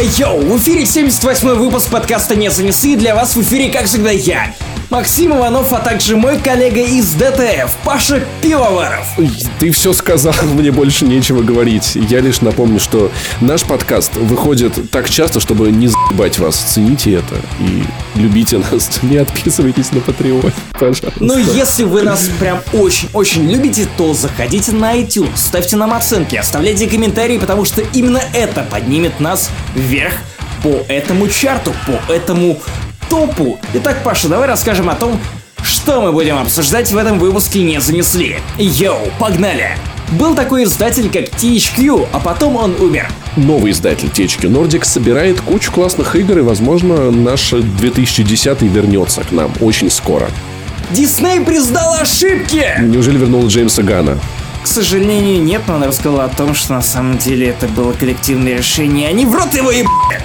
Йоу, в эфире 78 выпуск подкаста «Не занесли», для вас в эфире, как всегда, я, Максим Иванов, а также мой коллега из DTF, Паша Пивоваров. Ты все сказал, мне больше нечего говорить. Я лишь напомню, что наш подкаст выходит так часто, чтобы не заебать вас. Цените это и любите нас. Не отписывайтесь на Patreon, пожалуйста. Ну, если вы нас прям очень-очень любите, то заходите на iTunes, ставьте нам оценки, оставляйте комментарии, потому что именно это поднимет нас вверх по этому чарту, по этому топу. Итак, Паша, давай расскажем о том, что мы будем обсуждать в этом выпуске «Не занесли». Йоу, погнали! Был такой издатель, как THQ, а потом он умер. Новый издатель THQ Nordic собирает кучу классных игр, и, возможно, наш 2010 вернется к нам очень скоро. Дисней признал ошибки! Неужели вернул Джеймса Гана? К сожалению, нет, но он рассказал о том, что на самом деле это было коллективное решение, они в рот его ебали!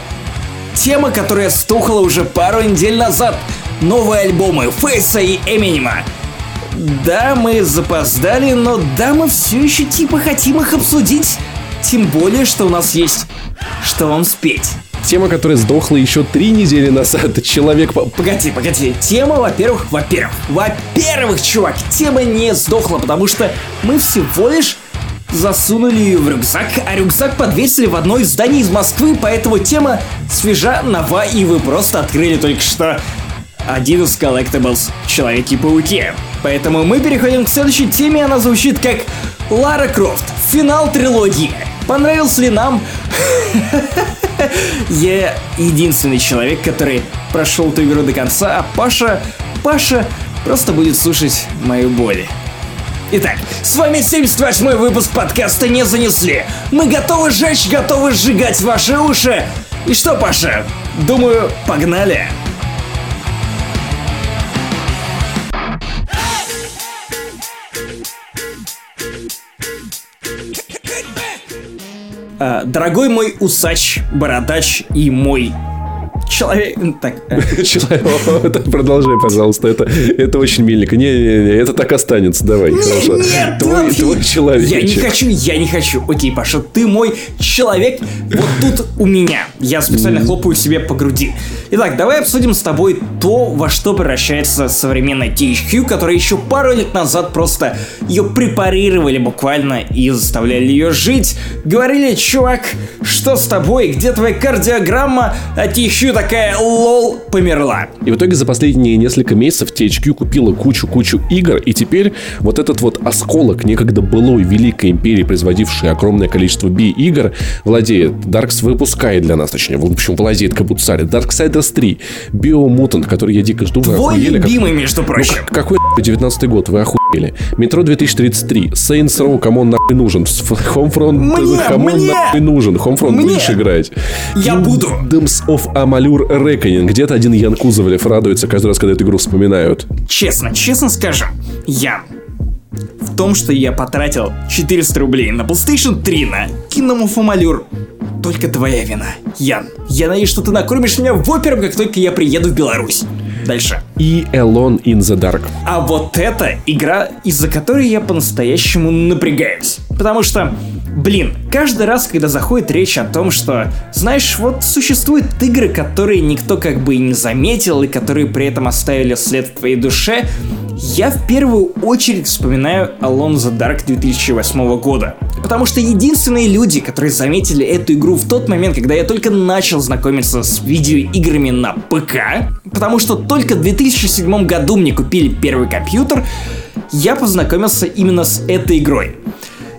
Тема, которая стухла уже пару недель назад. Новые альбомы Фейса и Эминема. Да, мы запоздали, но да, мы все еще типа хотим их обсудить. Тем более, что у нас есть что вам спеть. Тема, которая сдохла еще три недели назад. Человек... Погоди, погоди. Тема, во-первых, во-первых, во-первых, чувак, тема не сдохла, потому что мы всего лишь засунули ее в рюкзак, а рюкзак подвесили в одно из зданий из Москвы, поэтому тема свежа, нова, и вы просто открыли только что один из collectibles Человеки-пауки. Поэтому мы переходим к следующей теме, она звучит как Лара Крофт, финал трилогии. Понравился ли нам? Я единственный человек, который прошел эту игру до конца, а Паша... Паша просто будет слушать мою боль. Итак, с вами 78 выпуск подкаста «Не занесли». Мы готовы жечь, готовы сжигать ваши уши. И что, Паша? Думаю, погнали. А, дорогой мой усач, бородач и мой человек... Так. Человек... Продолжай, пожалуйста. Это, это очень миленько. Не-не-не, это так останется. Давай, не, хорошо. Нет, твой, твой человек. Я не хочу, я не хочу. Окей, Паша, ты мой человек вот тут у меня. Я специально хлопаю себе по груди. Итак, давай обсудим с тобой то, во что превращается современная THQ, которая еще пару лет назад просто ее препарировали буквально и заставляли ее жить. Говорили, чувак, что с тобой, где твоя кардиограмма, а THQ такая, лол, померла. И в итоге за последние несколько месяцев THQ купила кучу-кучу игр, и теперь вот этот вот осколок некогда былой великой империи, производившей огромное количество B-игр, владеет. Darks выпускает для нас, точнее, в общем, владеет Кабуцари. Darksiders 3, Biomutant, который я дико жду. Твой охуели, любимый, как... между прочим. Ну, какой 19 год, вы охуели. Метро 2033, Saints Row, кому он нахуй нужен? Homefront, мне, кому мне, нахуй нужен? Homefront мне. будешь играть? Я буду. Kingdoms of Amalur Reckoning. Где-то один Ян Кузовлев радуется каждый раз, когда эту игру вспоминают. Честно, честно скажем, Ян, в том, что я потратил 400 рублей на PlayStation 3 на Kingdom of Amalur, только твоя вина. Ян, я надеюсь, что ты накормишь меня в оперу, как только я приеду в Беларусь. Дальше. И Alone in the Dark. А вот это игра, из-за которой я по-настоящему напрягаюсь. Потому что, блин, каждый раз, когда заходит речь о том, что, знаешь, вот существуют игры, которые никто как бы и не заметил, и которые при этом оставили след в твоей душе, я в первую очередь вспоминаю Alone the Dark 2008 года. Потому что единственные люди, которые заметили эту игру в тот момент, когда я только начал знакомиться с видеоиграми на ПК, потому что только в 2007 году мне купили первый компьютер, я познакомился именно с этой игрой.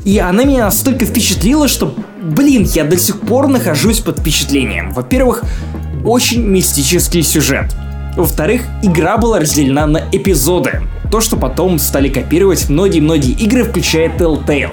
И она меня настолько впечатлила, что, блин, я до сих пор нахожусь под впечатлением. Во-первых, очень мистический сюжет. Во-вторых, игра была разделена на эпизоды. То, что потом стали копировать многие-многие игры, включая Telltale.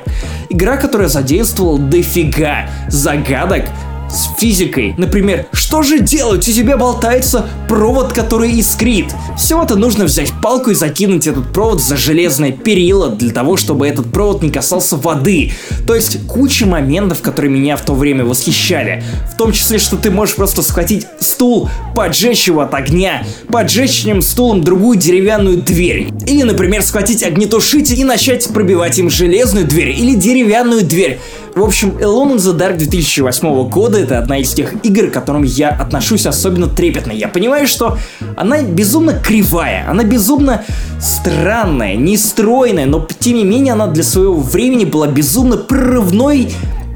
Игра, которая задействовала дофига загадок, с физикой. Например, что же делать? У тебя болтается провод, который искрит. Всего-то нужно взять палку и закинуть этот провод за железное перила для того, чтобы этот провод не касался воды. То есть куча моментов, которые меня в то время восхищали. В том числе, что ты можешь просто схватить стул, поджечь его от огня, поджечь ним стулом другую деревянную дверь. Или, например, схватить огнетушитель и начать пробивать им железную дверь или деревянную дверь. В общем, Alone in the Dark 2008 года это одна из тех игр, к которым я отношусь особенно трепетно. Я понимаю, что она безумно кривая, она безумно странная, нестройная, но тем не менее она для своего времени была безумно прорывной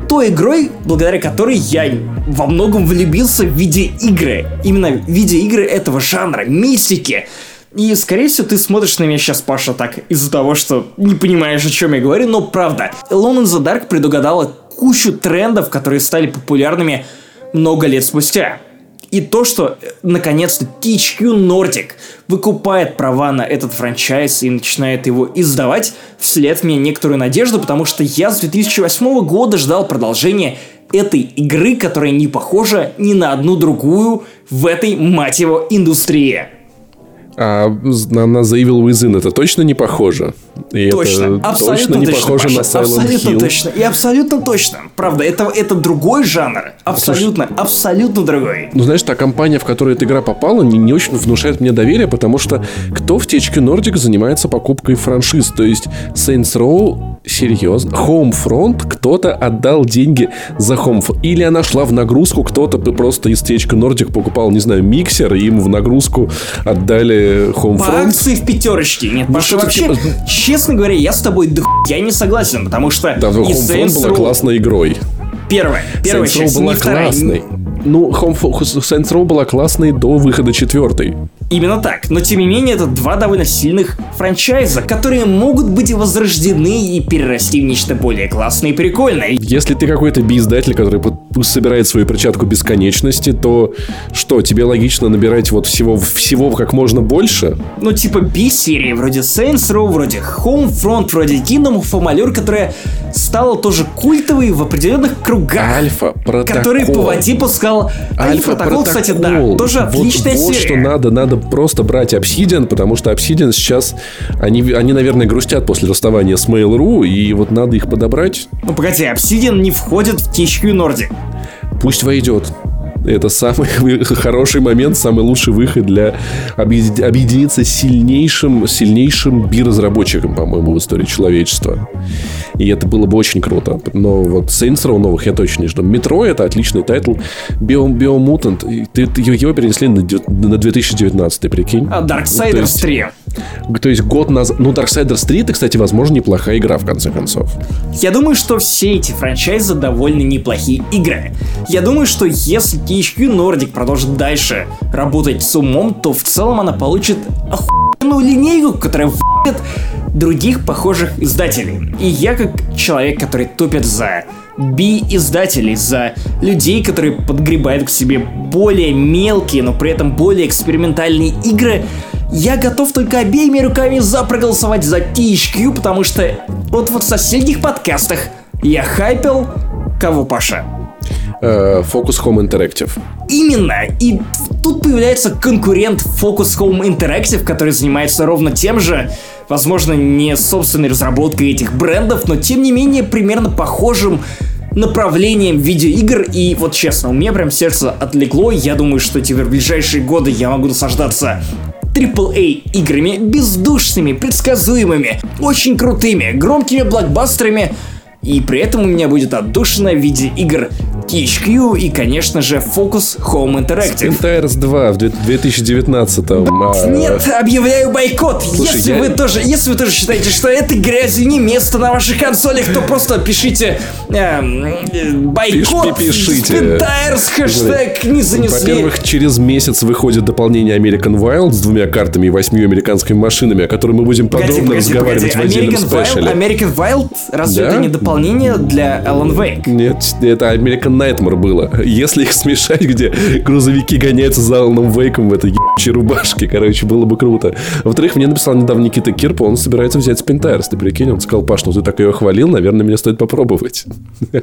той игрой, благодаря которой я во многом влюбился в виде игры. Именно в виде игры этого жанра, мистики. И, скорее всего, ты смотришь на меня сейчас, Паша, так из-за того, что не понимаешь, о чем я говорю, но правда. Alone in the Dark предугадала кучу трендов, которые стали популярными много лет спустя. И то, что э, наконец-то THQ Nordic выкупает права на этот франчайз и начинает его издавать, вслед мне некоторую надежду, потому что я с 2008 года ждал продолжения этой игры, которая не похожа ни на одну другую в этой, мать его, индустрии. А на, за Evil Within это точно не похоже? И точно, это абсолютно точно не точно, похоже Паша, на Silent абсолютно Hill. точно, и абсолютно точно. Правда, это, это другой жанр, абсолютно, Слушай, абсолютно другой. Ну, знаешь, та компания, в которую эта игра попала, не, не очень внушает мне доверие, потому что кто в THQ Nordic занимается покупкой франшиз? То есть Saints Row Серьезно? Homefront кто-то отдал деньги за Homefront. Или она шла в нагрузку, кто-то просто из THQ Nordic покупал, не знаю, миксер, и им в нагрузку отдали Homefront. По акции в пятерочке. Нет, ну, Паша, вообще, честно говоря, я с тобой да я не согласен, потому что... Да, Homefront была классной игрой. Первая. Первая Saints часть, была классной. Ну, Home Saints Row была классной до выхода четвертой. Именно так. Но тем не менее, это два довольно сильных франчайза, которые могут быть возрождены и перерасти в нечто более классное и прикольное. Если ты какой-то би-издатель, который собирает свою перчатку бесконечности, то что, тебе логично набирать вот всего, всего как можно больше? Ну, типа би-серии, вроде Saints Row, вроде Homefront, вроде Kingdom of Amalur, которая стала тоже культовой в определенных кругах. Альфа, протокол. Который по воде пускал. Alpha Protocol, кстати, да, тоже отличная вот, серия. Вот что надо, надо просто брать Obsidian, потому что Obsidian сейчас, они, они, наверное, грустят после расставания с Mail.ru, и вот надо их подобрать. Ну, погоди, Obsidian не входит в THQ Nordic. Пусть войдет. Это самый хороший момент, самый лучший выход для объединиться с сильнейшим, сильнейшим B-разработчиком, по-моему, в истории человечества. И это было бы очень круто. Но вот Saints Row новых я точно не жду. Метро это отличный тайтл. Bio, ты, его перенесли на, на 2019, прикинь. А Darksiders 3. То есть год назад... Ну, Darksiders 3, это, кстати, возможно, неплохая игра, в конце концов. Я думаю, что все эти франчайзы довольно неплохие игры. Я думаю, что если THQ Nordic продолжит дальше работать с умом, то в целом она получит охуенную линейку, которая в***ет других похожих издателей. И я как человек, который топит за би-издателей, за людей, которые подгребают к себе более мелкие, но при этом более экспериментальные игры, я готов только обеими руками за проголосовать за THQ, потому что вот, вот в соседних подкастах я хайпел кого, Паша? Э, Focus Home Interactive. Именно! И тут появляется конкурент Focus Home Interactive, который занимается ровно тем же, возможно, не собственной разработкой этих брендов, но тем не менее примерно похожим направлением видеоигр, и вот честно, у меня прям сердце отлегло, я думаю, что теперь в ближайшие годы я могу наслаждаться AAA играми, бездушными, предсказуемыми, очень крутыми, громкими блокбастерами, и при этом у меня будет отдушина в виде игр THQ и, конечно же, Focus Home Interactive. Spintires 2 в 2019 а... Нет, объявляю бойкот. Слушай, если я... вы тоже, если вы тоже считаете, что это грязью не место на ваших консолях, то просто пишите э, бойкот. Пиш, пишите. Spintires хэштег не занесли. Во-первых, через месяц выходит дополнение American Wild с двумя картами и восьмью американскими машинами, о котором мы будем подробно погоди, разговаривать погоди. в отдельном American. Wild, American Wild, разве да? это не дополнение для Alan Wake? Нет, это American Nightmare было. Если их смешать, где грузовики гоняются за Аланом Вейком в этой ебучей рубашке, короче, было бы круто. Во-вторых, мне написал недавно Никита Кирпа, он собирается взять Спинтайрс, ты прикинь, он сказал, Паш, ну ты так ее хвалил, наверное, мне стоит попробовать.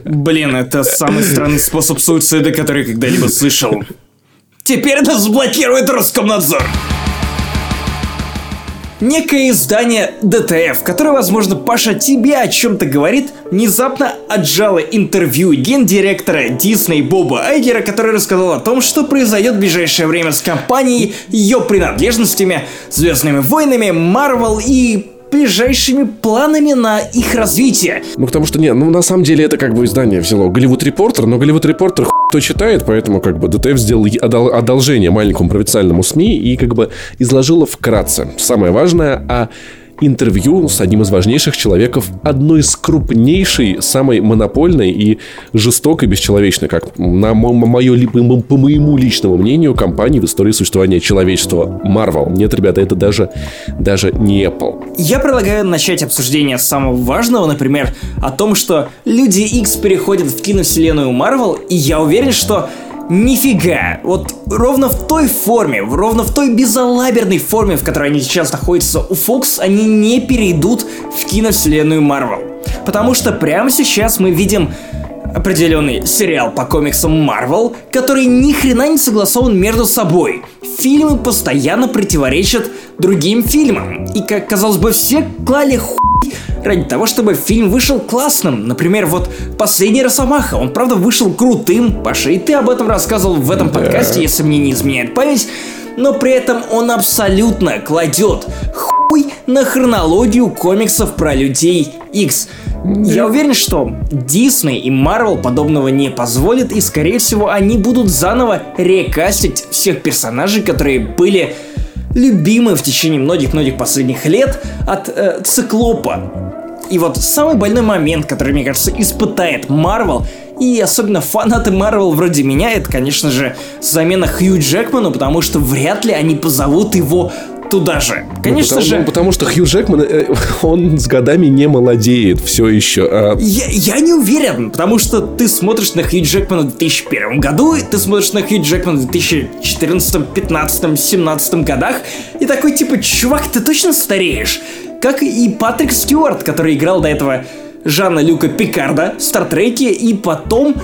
Блин, это самый странный способ суицида, который я когда-либо слышал. Теперь нас блокирует Роскомнадзор некое издание ДТФ, которое, возможно, Паша тебе о чем-то говорит, внезапно отжало интервью гендиректора Дисней Боба Айгера, который рассказал о том, что произойдет в ближайшее время с компанией, ее принадлежностями, Звездными войнами, Марвел и ближайшими планами на их развитие. Ну, потому что, не, ну, на самом деле, это как бы издание взяло Голливуд Репортер, но Голливуд Репортер кто читает, поэтому как бы ДТФ сделал одолжение маленькому провинциальному СМИ и как бы изложила вкратце самое важное о интервью с одним из важнейших человеков одной из крупнейшей, самой монопольной и жестокой, бесчеловечной, как на мое, по моему личному мнению, компании в истории существования человечества Marvel. Нет, ребята, это даже, даже не Apple. Я предлагаю начать обсуждение самого важного, например, о том, что Люди X переходят в киновселенную Marvel, и я уверен, что Нифига! Вот ровно в той форме, ровно в той безалаберной форме, в которой они сейчас находятся у Fox, они не перейдут в киновселенную Marvel. Потому что прямо сейчас мы видим определенный сериал по комиксам Marvel, который ни хрена не согласован между собой. Фильмы постоянно противоречат другим фильмам. И, как казалось бы, все клали хуй ради того, чтобы фильм вышел классным. Например, вот «Последний Росомаха», он правда вышел крутым. Паша, и ты об этом рассказывал в этом да. подкасте, если мне не изменяет память. Но при этом он абсолютно кладет хуй на хронологию комиксов про людей X. Я уверен, что Disney и Marvel подобного не позволят, и, скорее всего, они будут заново рекастить всех персонажей, которые были любимы в течение многих-многих последних лет от э, Циклопа. И вот самый больной момент, который, мне кажется, испытает Марвел, и особенно фанаты Марвел вроде меня, это, конечно же, замена Хью Джекману, потому что вряд ли они позовут его туда же. Ну, конечно ну, потому, же. Ну, потому что Хью Джекман, э, он с годами не молодеет все еще. А... Я, я не уверен, потому что ты смотришь на Хью Джекмана в 2001 году, и ты смотришь на Хью Джекмана в 2014, 15, 17 годах, и такой типа, чувак, ты точно стареешь? как и Патрик Стюарт, который играл до этого Жана Люка Пикарда в Стартреке и потом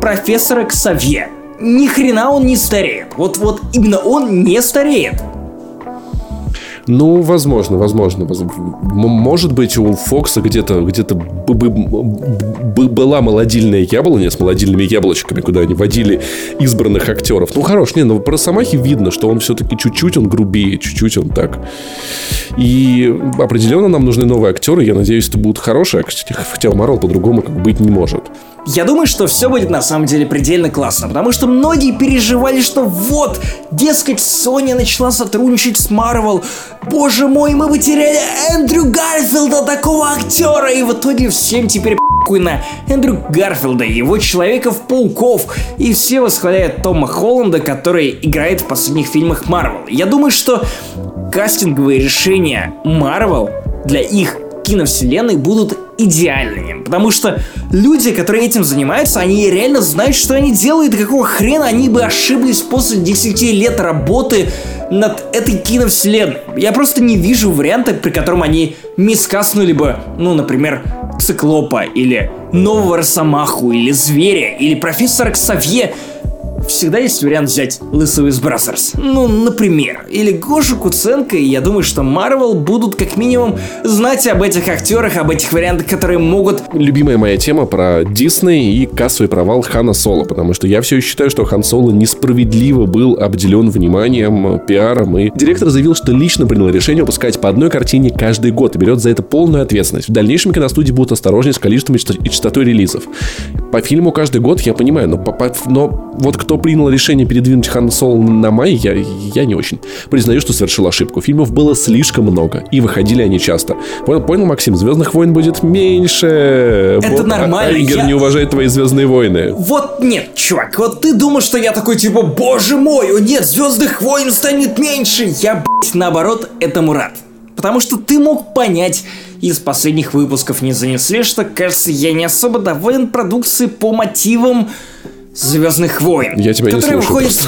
профессора Ксавье. Ни хрена он не стареет. Вот, вот именно он не стареет. Ну, возможно, возможно. Может быть, у Фокса где-то где была молодильная яблоня с молодильными яблочками, куда они водили избранных актеров. Ну, хорош, не, но про Самахи видно, что он все-таки чуть-чуть он грубее, чуть-чуть он так. И определенно нам нужны новые актеры. Я надеюсь, это будут хорошие. Хотя Марвел по-другому как быть не может. Я думаю, что все будет на самом деле предельно классно, потому что многие переживали, что вот, дескать, Sony начала сотрудничать с Marvel. Боже мой, мы потеряли Эндрю Гарфилда, такого актера, и в итоге всем теперь похуй на Эндрю Гарфилда, его Человеков-пауков, и все восхваляют Тома Холланда, который играет в последних фильмах Marvel. Я думаю, что кастинговые решения Marvel для их киновселенной будут идеальными. Потому что люди, которые этим занимаются, они реально знают, что они делают, и какого хрена они бы ошиблись после 10 лет работы над этой киновселенной. Я просто не вижу варианта, при котором они мискаснули бы, ну, например, Циклопа, или Нового Росомаху, или Зверя, или Профессора Ксавье, всегда есть вариант взять Лысого из Brazzers. Ну, например. Или Гошу Куценко, и я думаю, что Марвел будут как минимум знать об этих актерах, об этих вариантах, которые могут... Любимая моя тема про Дисней и кассовый провал Хана Соло, потому что я все еще считаю, что Хан Соло несправедливо был обделен вниманием, пиаром, и директор заявил, что лично принял решение выпускать по одной картине каждый год и берет за это полную ответственность. В дальнейшем киностудии будут осторожнее с количеством и частотой релизов. По фильму каждый год, я понимаю, но, по, по, но вот кто принял решение передвинуть Хан Соло на май, я, я не очень. Признаю, что совершил ошибку. Фильмов было слишком много, и выходили они часто. Понял, понял Максим? Звездных войн будет меньше. Это вот, нормально. Айгер я... не уважает твои Звездные войны. Вот нет, чувак, вот ты думаешь, что я такой типа, боже мой, о нет, Звездных войн станет меньше. Я, блядь, наоборот, этому рад. Потому что ты мог понять, из последних выпусков не занесли, что, кажется, я не особо доволен продукцией по мотивам Звездных войн. Я тебя не слышу. выходит...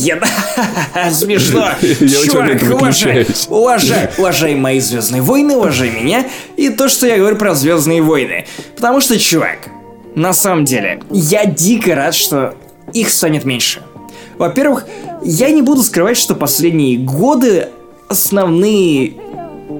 Смешно. Чувак, уважай, уважай, уважай мои Звездные войны, уважай меня и то, что я говорю про Звездные войны. Потому что, чувак, на самом деле, я дико рад, что их станет меньше. Во-первых, я не буду скрывать, что последние годы основные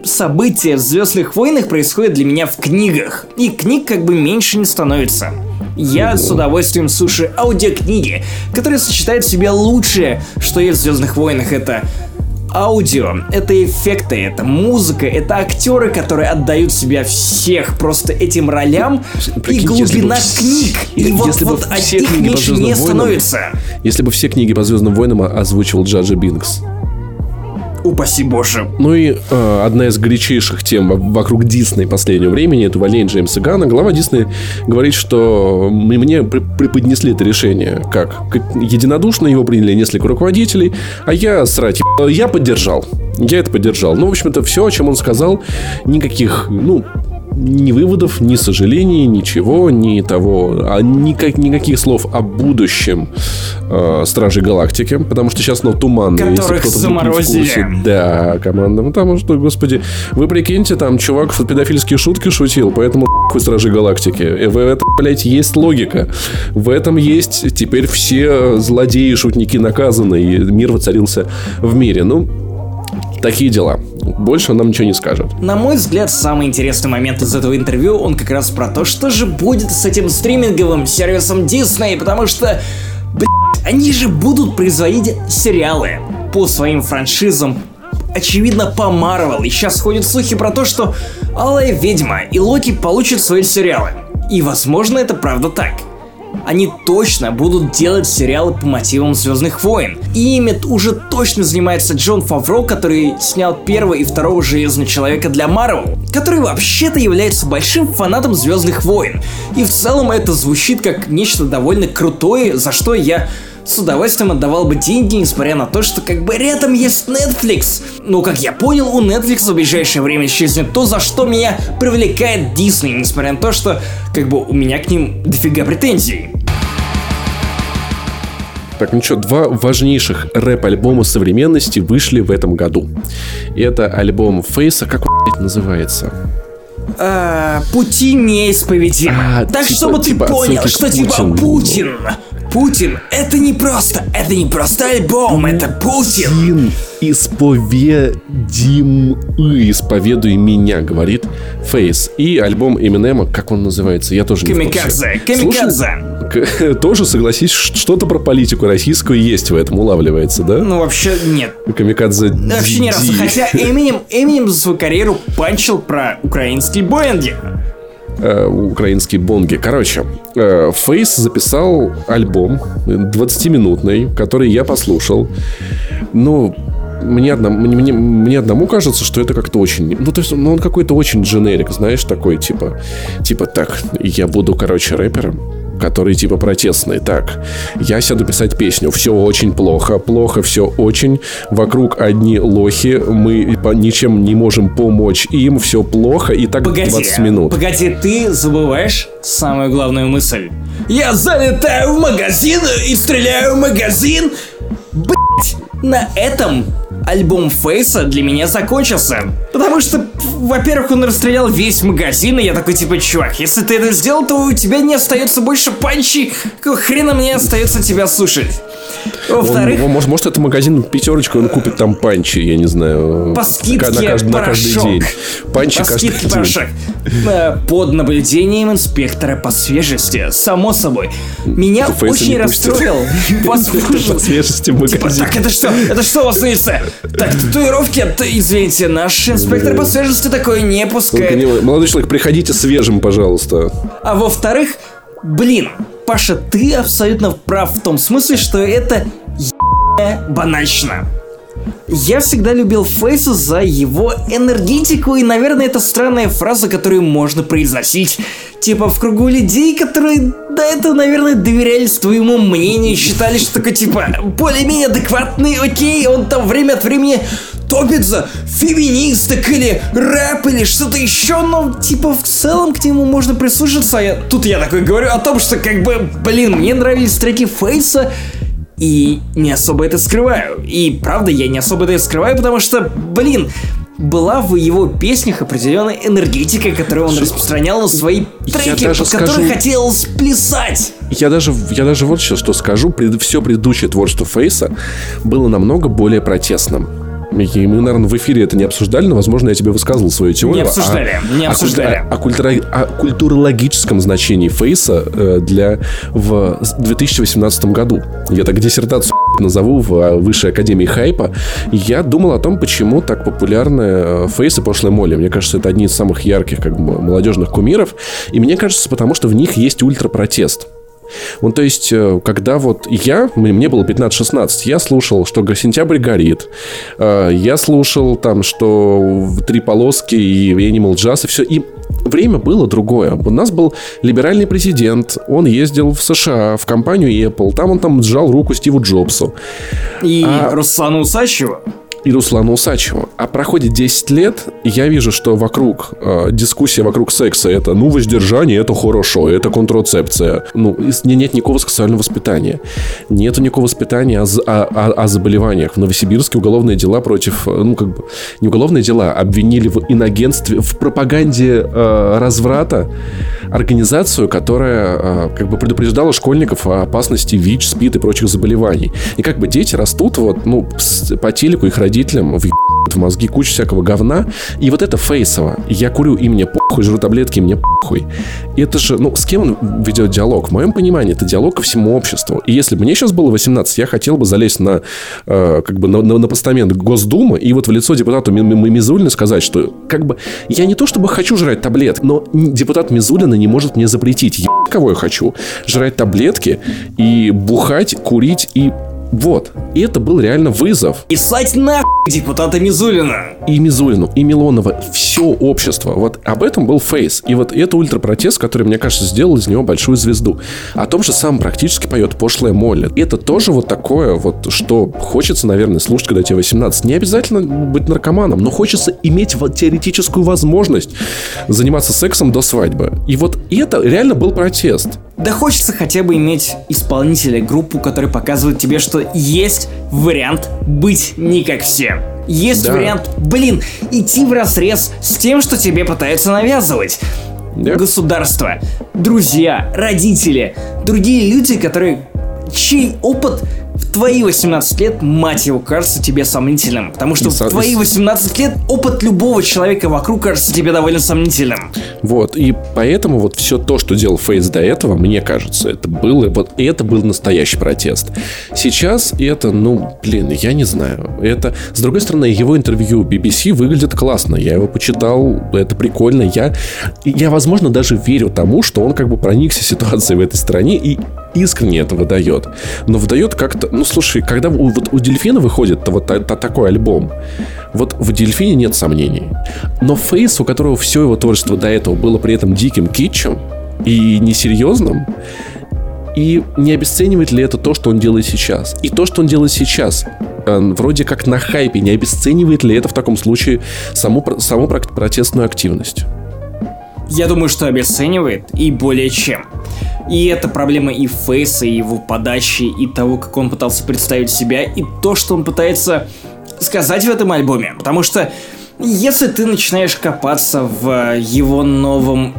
события в Звездных войнах происходят для меня в книгах. И книг как бы меньше не становится. Я с удовольствием слушаю аудиокниги, которые сочетают в себе лучшее, что есть в Звездных войнах. Это аудио, это эффекты, это музыка, это актеры, которые отдают себя всех просто этим ролям, Прикиньте, и глубина книг. И вот, если вот бы все их меньше не становится. Если бы все книги по Звездным войнам озвучивал Джаджа Бинкс. Упаси боже. Ну и э, одна из горячейших тем вокруг Дисней последнего времени это увольнение Джеймса Гана. Глава Дисней говорит, что мне преподнесли это решение как единодушно его приняли несколько руководителей, а я срать я поддержал. Я это поддержал. Ну, в общем, это все, о чем он сказал. Никаких, ну, ни выводов, ни сожалений, ничего, ни того, а никак, никаких слов о будущем э, Стражи Галактики, потому что сейчас, ну, туманно. Которых если заморозили. Курсе, да, команда, потому что, господи, вы прикиньте, там чувак в педофильские шутки шутил, поэтому хуй Стражи Галактики. И в этом, блядь, есть логика. В этом есть теперь все злодеи, шутники наказаны, и мир воцарился в мире. Ну, такие дела. Больше он нам ничего не скажет. На мой взгляд, самый интересный момент из этого интервью, он как раз про то, что же будет с этим стриминговым сервисом Disney, потому что, блядь, они же будут производить сериалы по своим франшизам, очевидно, по Марвел. И сейчас ходят слухи про то, что Алая Ведьма и Локи получат свои сериалы. И возможно это правда так они точно будут делать сериалы по мотивам Звездных войн. И ими уже точно занимается Джон Фавро, который снял первого и второго Железного Человека для Марвел, который вообще-то является большим фанатом Звездных войн. И в целом это звучит как нечто довольно крутое, за что я с удовольствием отдавал бы деньги, несмотря на то, что как бы рядом есть Netflix. Но как я понял, у Netflix в ближайшее время исчезнет то, за что меня привлекает Disney, несмотря на то, что как бы у меня к ним дофига претензий. Так, ну что, два важнейших рэп-альбома современности вышли в этом году. И это альбом Фейса, как он называется? А, пути неисповедимы. А, так, типа, чтобы типа ты понял, что типа Путин Путин — это не просто, это не просто альбом, это Путин. Исповедим, исповедуй меня, говорит Фейс. И альбом Эминема, как он называется, я тоже Камикадзе, не Камикадзе. тоже согласись, что-то про политику российскую есть в этом, улавливается, да? Ну, вообще нет. Камикадзе Вообще ни разу. Хотя Эминем, Эминем за свою карьеру панчил про украинский Боинги э, украинские бонги. Короче, э, Фейс записал альбом 20-минутный, который я послушал. Ну, мне, одному, мне, мне одному кажется, что это как-то очень... Ну, то есть, ну, он какой-то очень дженерик, знаешь, такой, типа... Типа, так, я буду, короче, рэпером который типа протестный. Так, я сяду писать песню. Все очень плохо, плохо все очень. Вокруг одни лохи, мы ничем не можем помочь им, все плохо. И так погоди, 20 минут. Погоди, ты забываешь самую главную мысль. Я залетаю в магазин и стреляю в магазин. Блять, на этом альбом Фейса для меня закончился. Потому что, во-первых, он расстрелял весь магазин, и я такой, типа, чувак, если ты это сделал, то у тебя не остается больше панчи, какого хрена мне остается тебя слушать? Во-вторых... Он, может, может, это магазин пятерочку, он купит там панчи, я не знаю. По скидке на, каждый, на каждый день. Панчи по каждый скидке день. порошок. Э, под наблюдением инспектора по свежести, само собой. Меня это очень расстроил. По свежести типа, магазин. Так, это что? Это что у вас на Так, татуировки, извините, наш инспектор по свежести такой не пускает. Молодой человек, приходите свежим, пожалуйста. А во-вторых, блин, Паша, ты абсолютно прав в том смысле, что это банально. Я всегда любил Фейса за его энергетику, и, наверное, это странная фраза, которую можно произносить. Типа в кругу людей, которые до этого, наверное, доверялись твоему мнению, считали, что такой, типа, более-менее адекватный, окей, он там время от времени топит за феминисток или рэп или что-то еще, но типа в целом к нему можно прислушаться. А я, тут я такой говорю о том, что как бы, блин, мне нравились треки Фейса, и не особо это скрываю. И правда, я не особо это скрываю, потому что, блин, была в его песнях определенная энергетика, которую он распространял на свои треки, под скажу... которые хотелось плясать. Я даже, я даже вот сейчас что скажу. Пред, все предыдущее творчество Фейса было намного более протестным И мы, наверное, в эфире это не обсуждали, но, возможно, я тебе высказывал свою теорию. Не обсуждали, о, не обсуждали. О, о, культура, о культурологическом значении фейса э, для в 2018 году. Я так диссертацию назову в Высшей Академии Хайпа. Я думал о том, почему так популярны э, фейсы пошлой моли. Мне кажется, это одни из самых ярких как бы, молодежных кумиров. И мне кажется, потому что в них есть ультрапротест. Ну, то есть, э, когда вот я, мне было 15-16, я слушал, что «Сентябрь горит», э, я слушал там, что «Три полоски» и «Animal Jazz», и все, и время было другое. У нас был либеральный президент, он ездил в США, в компанию Apple, там он там сжал руку Стиву Джобсу. И а... Руслану Усачеву и Руслану Усачеву. А проходит 10 лет, и я вижу, что вокруг э, дискуссия вокруг секса это, ну, воздержание, это хорошо, это контрацепция. Ну, не, нет никакого сексуального воспитания. Нету никакого воспитания о, о, о, о заболеваниях. В Новосибирске уголовные дела против, э, ну, как бы, не уголовные дела, обвинили в иногенстве, в пропаганде э, разврата организацию, которая э, как бы предупреждала школьников о опасности ВИЧ, СПИД и прочих заболеваний. И как бы дети растут вот, ну, по телеку их родителям в в мозги кучу всякого говна. И вот это фейсово. Я курю, и мне похуй, жру таблетки, и мне похуй. И это же, ну, с кем он ведет диалог? В моем понимании, это диалог ко всему обществу. И если мне сейчас было 18, я хотел бы залезть на, э, как бы, на, на, на постамент Госдумы и вот в лицо депутату Мизулина сказать, что, как бы, я не то чтобы хочу жрать таблетки, но депутат Мизулина не может мне запретить. Я кого я хочу? Жрать таблетки и бухать, курить и вот. И это был реально вызов. И слать нахуй депутата Мизулина. И Мизулину, и Милонова. Все общество. Вот об этом был фейс. И вот это ультрапротест, который, мне кажется, сделал из него большую звезду. О том же сам практически поет пошлая Молли. Это тоже вот такое вот, что хочется, наверное, слушать, когда тебе 18. Не обязательно быть наркоманом, но хочется иметь теоретическую возможность заниматься сексом до свадьбы. И вот это реально был протест. Да хочется хотя бы иметь исполнителя, группу, который показывает тебе, что есть вариант быть не как все. Есть да. вариант, блин, идти в разрез с тем, что тебе пытаются навязывать. Да. Государство, друзья, родители, другие люди, которые чей опыт в твои 18 лет, мать его, кажется тебе сомнительным. Потому что в твои 18 лет опыт любого человека вокруг кажется тебе довольно сомнительным. Вот, и поэтому вот все то, что делал Фейс до этого, мне кажется, это было, вот это был настоящий протест. Сейчас это, ну, блин, я не знаю. Это, с другой стороны, его интервью BBC выглядит классно. Я его почитал, это прикольно. Я, я, возможно, даже верю тому, что он как бы проникся ситуацией в этой стране и искренне это выдает. Но выдает как-то... Ну, слушай, когда у, вот у Дельфина выходит вот та, та, такой альбом, вот в Дельфине нет сомнений. Но Фейс, у которого все его творчество до этого было при этом диким китчем и несерьезным, и не обесценивает ли это то, что он делает сейчас? И то, что он делает сейчас, э, вроде как на хайпе, не обесценивает ли это в таком случае саму, саму протестную активность? Я думаю, что обесценивает и более чем. И это проблема и Фейса, и его подачи, и того, как он пытался представить себя, и то, что он пытается сказать в этом альбоме. Потому что если ты начинаешь копаться в его новом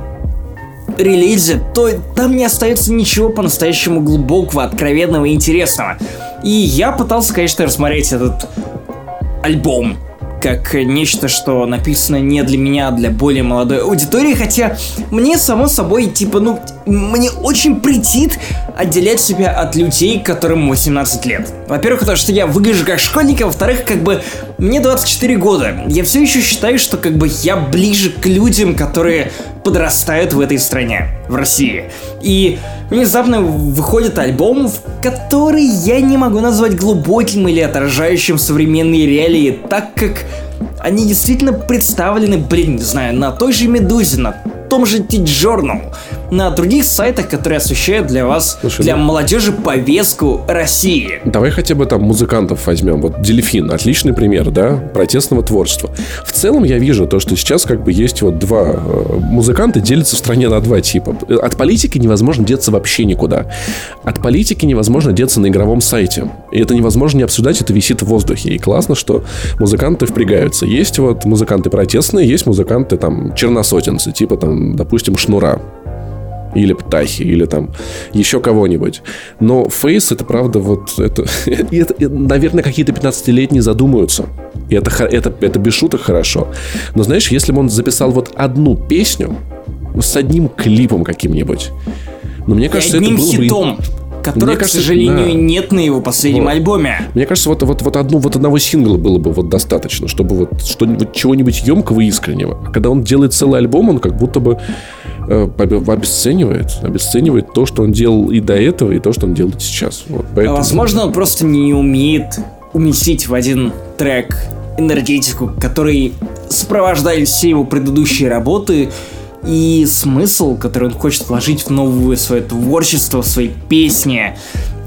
релизе, то там не остается ничего по-настоящему глубокого, откровенного и интересного. И я пытался, конечно, рассмотреть этот альбом как нечто, что написано не для меня, а для более молодой аудитории, хотя мне, само собой, типа, ну, мне очень претит отделять себя от людей, которым 18 лет. Во-первых, потому что я выгляжу как школьник, а во-вторых, как бы, мне 24 года. Я все еще считаю, что как бы я ближе к людям, которые подрастают в этой стране, в России. И внезапно выходит альбом, в который я не могу назвать глубоким или отражающим современные реалии, так как они действительно представлены, блин, не знаю, на той же Медузе, на том же T-Journal, на других сайтах, которые освещают для вас, Слушай, для ну... молодежи повестку России. Давай хотя бы там музыкантов возьмем. Вот Дельфин, отличный пример, да, протестного творчества. В целом я вижу то, что сейчас как бы есть вот два э, музыканта делятся в стране на два типа. От политики невозможно деться вообще никуда. От политики невозможно деться на игровом сайте. И это невозможно не обсуждать, это висит в воздухе. И классно, что музыканты впрягаются. Есть вот музыканты протестные, есть музыканты там черносотенцы, типа там, допустим, Шнура. или Птахи, или там еще кого-нибудь. Но Фейс это правда вот это, это, это наверное, какие-то 15-летние задумаются. И это, это, это без шуток хорошо. Но знаешь, если бы он записал вот одну песню с одним клипом каким-нибудь, ну, мне кажется, одним это было хитом. бы которого, Мне кажется, к сожалению, да. нет на его последнем вот. альбоме. Мне кажется, вот, вот, вот, одну, вот одного сингла было бы вот достаточно, чтобы вот что-нибудь, чего-нибудь емкого и искреннего. А когда он делает целый альбом, он как будто бы э, обесценивает, обесценивает то, что он делал и до этого, и то, что он делает сейчас. Вот, поэтому... Возможно, он просто не умеет уместить в один трек энергетику, который сопровождает все его предыдущие работы, и смысл, который он хочет вложить в новое свое творчество, в свои песни.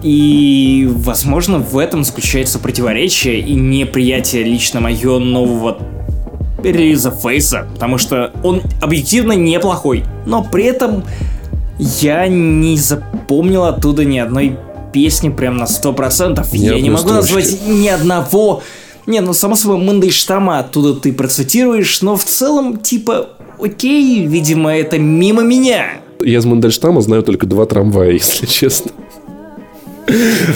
И, возможно, в этом заключается противоречие и неприятие лично мое нового релиза Фейса, потому что он объективно неплохой, но при этом я не запомнил оттуда ни одной песни прям на 100%. Ни я не могу строчки. назвать ни одного... Не, ну само собой, Мандельштама оттуда ты процитируешь, но в целом, типа, окей, видимо, это мимо меня. Я из Мандельштама знаю только два трамвая, если честно.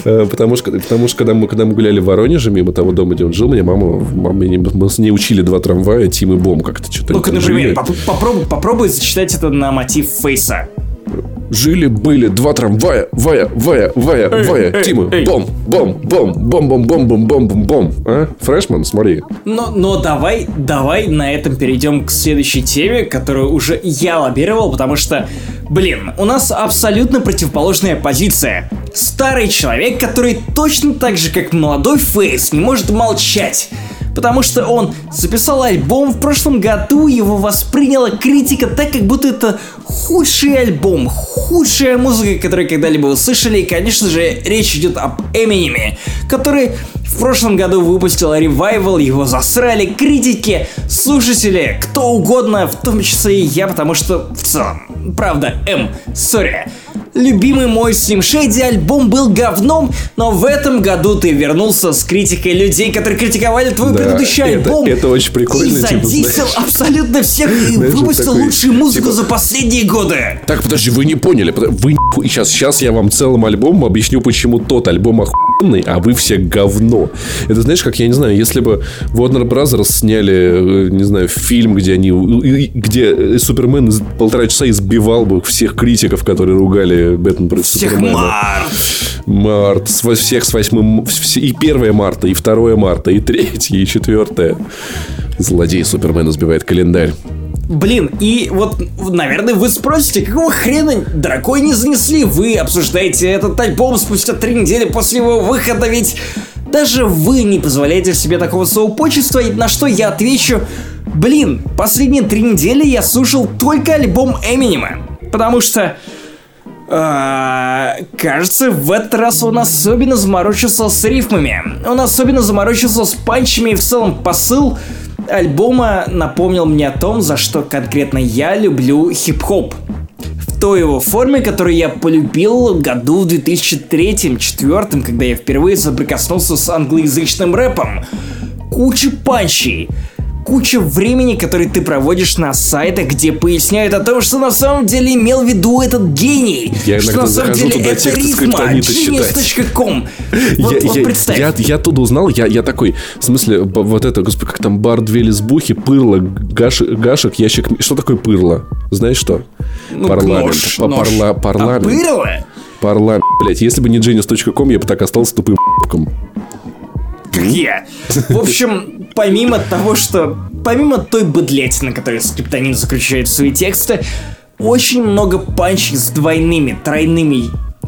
Э, потому что, потому что когда, мы, когда мы гуляли в Воронеже, мимо того дома, где он жил, мне мама, мама мы с ней учили два трамвая, Тим и Бом как-то что-то. Ну-ка, например, поп попробуй, попробуй зачитать это на мотив Фейса. Жили-были два трамвая, вая, вая, вая, вая, Тима, бом, бом, бом, бом, бом, бом, бом, бом, бом, бом. А? Фрешман, смотри. Но, но давай, давай на этом перейдем к следующей теме, которую уже я лоббировал, потому что, блин, у нас абсолютно противоположная позиция. Старый человек, который точно так же, как молодой Фейс, не может молчать потому что он записал альбом в прошлом году, его восприняла критика так, как будто это худший альбом, худшая музыка, которую когда-либо услышали, и, конечно же, речь идет об Эминеме, который в прошлом году выпустил ревайвал, его засрали критики, слушатели, кто угодно, в том числе и я, потому что в целом, правда, М, сори, Любимый мой Slim Shady альбом был говном, но в этом году ты вернулся с критикой людей, которые критиковали твой да, предыдущий это, альбом. Это очень прикольно. И типа, задисел абсолютно всех и знаешь, выпустил такой, лучшую музыку типа... за последние годы. Так, подожди, вы не поняли. Вы и сейчас, сейчас я вам целым альбомом объясню, почему тот альбом охуенный, а вы все говно. Это знаешь, как я не знаю, если бы Warner Brothers сняли, э, не знаю, фильм, где они, где Супермен полтора часа избивал бы всех критиков, которые ругали Бэтмен против Всех Супермена. март! Март. Всех с 8... И 1 марта, и 2 марта, и 3, и 4. Злодей Супермена сбивает календарь. Блин, и вот, наверное, вы спросите, какого хрена дракой не занесли? Вы обсуждаете этот альбом спустя три недели после его выхода, ведь даже вы не позволяете себе такого соупочества, на что я отвечу, блин, последние три недели я слушал только альбом Эминема, потому что а, кажется, в этот раз он особенно заморочился с рифмами. Он особенно заморочился с панчами и в целом посыл альбома напомнил мне о том, за что конкретно я люблю хип-хоп. В той его форме, которую я полюбил году в 2003-2004, когда я впервые соприкоснулся с англоязычным рэпом. Куча панчей, куча времени, который ты проводишь на сайтах, где поясняют о том, что на самом деле имел в виду этот гений. Я что на самом деле туда это рифма, genius.com. Вот, я, вот я, представь. Я, я оттуда узнал, я, я такой, в смысле, вот это, господи, как там бар, две лесбухи, пырло, гаш, гашек, ящик... Что такое пырло? Знаешь что? Ну, парламент. Нож, нож. Парла, парламент. А пырло? Парламент. Блять, если бы не genius.com, я бы так остался тупым я. В общем, помимо того, что... Помимо той быдлятины, которую скриптонин заключает в свои тексты, очень много панчей с двойными, тройными,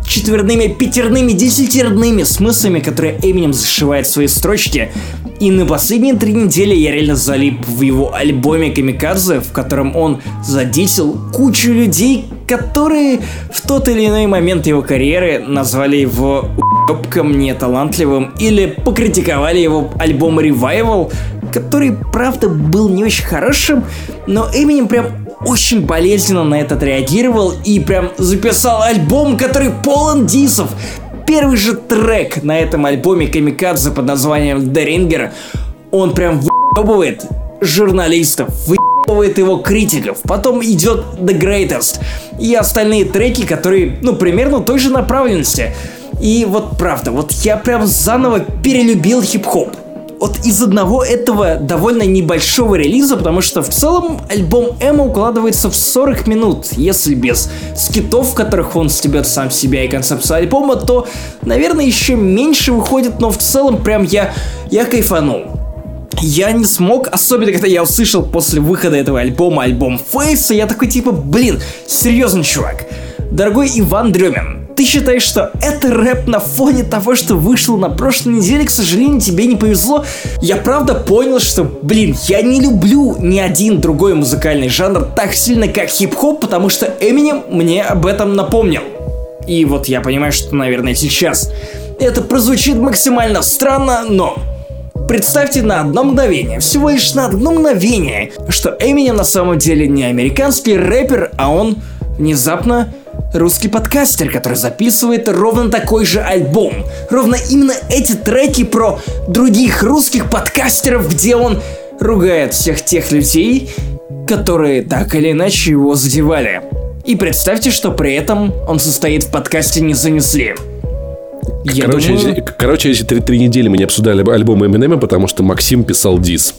четверными, пятерными, десятерными смыслами, которые Эминем зашивает в свои строчки. И на последние три недели я реально залип в его альбоме Камикадзе, в котором он задисил кучу людей, которые в тот или иной момент его карьеры назвали его уебком неталантливым или покритиковали его альбом Revival, который, правда, был не очень хорошим, но Эминем прям очень болезненно на это отреагировал и прям записал альбом, который полон дисов. Первый же трек на этом альбоме Камикадзе под названием The Ringer, он прям выебывает журналистов, выебывает разъебывает его критиков. Потом идет The Greatest и остальные треки, которые, ну, примерно той же направленности. И вот правда, вот я прям заново перелюбил хип-хоп вот из одного этого довольно небольшого релиза, потому что в целом альбом Эмо укладывается в 40 минут, если без скитов, в которых он стебет сам себя и концепцию альбома, то, наверное, еще меньше выходит, но в целом прям я, я кайфанул. Я не смог, особенно когда я услышал после выхода этого альбома альбом Фейса, я такой типа, блин, серьезно, чувак. Дорогой Иван Дремин, ты считаешь, что это рэп на фоне того, что вышло на прошлой неделе, к сожалению, тебе не повезло. Я правда понял, что, блин, я не люблю ни один другой музыкальный жанр так сильно, как хип-хоп, потому что Эминем мне об этом напомнил. И вот я понимаю, что, наверное, сейчас это прозвучит максимально странно, но Представьте на одно мгновение, всего лишь на одно мгновение, что Эминем на самом деле не американский рэпер, а он внезапно русский подкастер, который записывает ровно такой же альбом. Ровно именно эти треки про других русских подкастеров, где он ругает всех тех людей, которые так или иначе его задевали. И представьте, что при этом он состоит в подкасте «Не занесли». Я короче, думаю... эти, короче, эти три, три недели мы не обсуждали альбом Эминема, потому что Максим писал дис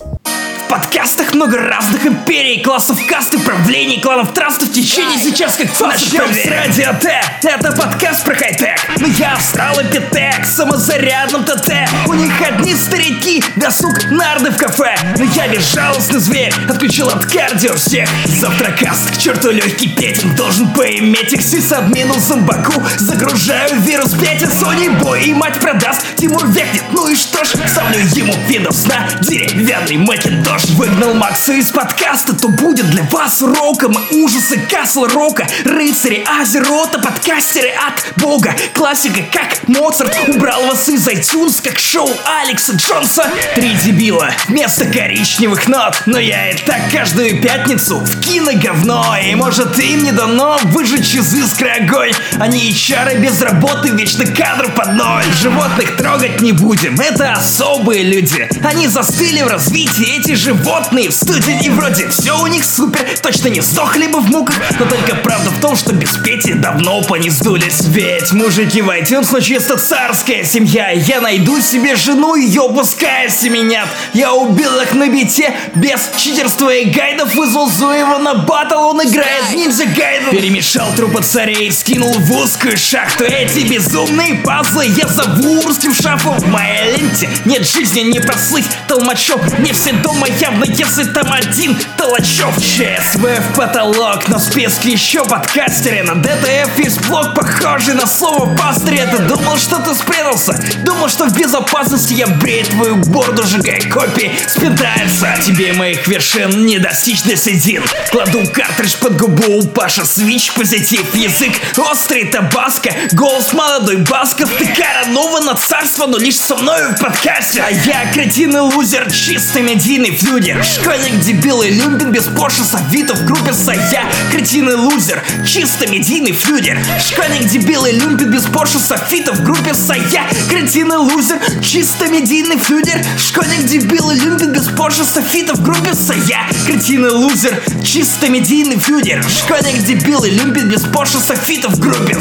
подкастах много разных империй, классов касты, правлений, кланов трастов, течений сейчас как Начнем с радио Т. Это подкаст про хай-тек. Но я австралопитек, самозарядном ТТ. У них одни старики, досуг, нарды в кафе. Но я безжалостный зверь, отключил от кардио всех. Завтракаст, к черту легкий петинг, должен поиметь их админу зомбаку. Загружаю вирус Петя, Sony бой и мать продаст. Тимур векнет, ну и что ж, ставлю ему Windows на деревянный Macintosh наш выгнал Макса из подкаста, то будет для вас уроком ужасы Касл Рока, рыцари Азерота, подкастеры от Бога, классика как Моцарт убрал вас из iTunes, как шоу Алекса Джонса. Три дебила вместо коричневых нот, но я и так каждую пятницу в кино говно, и может им не дано выжечь из искры огонь. Они и чары без работы, вечно кадр под ноль. Животных трогать не будем, это особые люди. Они застыли в развитии, эти же животные в студии и вроде все у них супер. Точно не сдохли бы в муках Но только правда в том, что без Пети давно понездулись. Ведь мужики в iTunes, но чисто царская семья. Я найду себе жену, ее пускай семенят. Я убил их на бите без читерства и гайдов. Вызвал Зуева на батл, он играет ниндзя гайдов. Перемешал трупы царей, скинул в узкую шахту. Эти безумные пазлы я зову. Русским шафу В моей ленте. Нет жизни не прослыть толмачом. Не все дома явно если там один Толочев ЧСВ в потолок Но в списке еще подкастеры. На ДТФ есть блог похожий на слово пастырь. Ты думал, что ты спрятался? Думал, что в безопасности я брею твою борду, сжигая копии Спитается Тебе моих вершин не достичь до седин Кладу картридж под губу, Паша свич, позитив, язык Острый табаско, голос молодой басков Ты коронован на царство, но лишь со мною в подкасте. А я кретин и лузер, чистый медийный фью Школьник, дебил и люмпин без Порше Савита в группе Сая Кретин лузер, чисто медийный флюдер Школьник, дебил и люмпин без Порше Софита в группе Сая Кретин лузер, чисто медийный флюдер Школьник, дебил и люмпин без Порше Софита в группе Сая Кретин лузер, чисто медийный флюдер Школьник, дебил и люмпин без Порше Софита в группе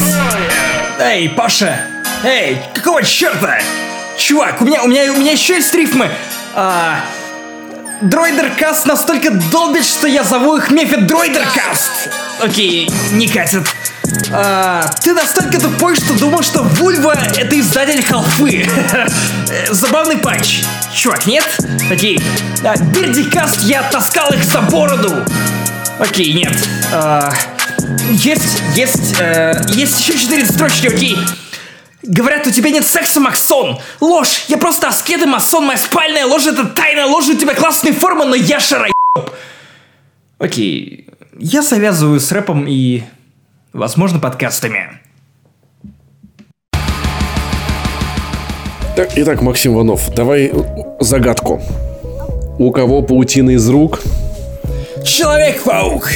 Эй, Паша! Эй, какого черта? Чувак, у меня, у меня, у меня еще есть рифмы. А, Дроидеркаст настолько долбит, что я зову их Мефит Дроидеркаст. Окей, не катит. А, ты настолько тупой, что думал, что Вульва — это издатель халфы. Забавный патч. Чувак, нет? Окей. А, Бирдикаст я таскал их за бороду. Окей, нет. А, есть, есть, э, есть еще четыре строчки, окей. Говорят, у тебя нет секса, Максон. Ложь. Я просто аскет и масон. Моя спальная ложь это тайная ложь. У тебя классные формы, но я шароеб. Окей. Я завязываю с рэпом и, возможно, подкастами. Так, итак, Максим Иванов, давай загадку. У кого паутина из рук? Человек-паук!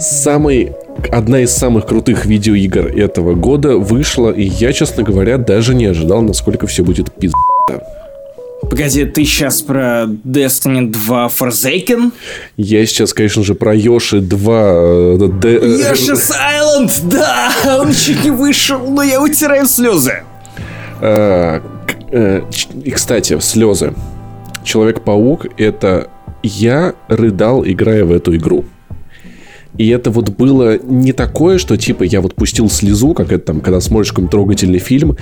Самый одна из самых крутых видеоигр этого года вышла, и я, честно говоря, даже не ожидал, насколько все будет пиздато. Погоди, ты сейчас про Destiny 2 Forsaken? Я сейчас, конечно же, про Йоши 2... э, Д- э, Yoshi's Island, да, он чуть не вышел, но я утираю слезы. э, э, И, кстати, слезы. Человек-паук — это я рыдал, играя в эту игру. И это вот было не такое, что типа я вот пустил слезу, как это там, когда смотришь какой-нибудь трогательный фильм.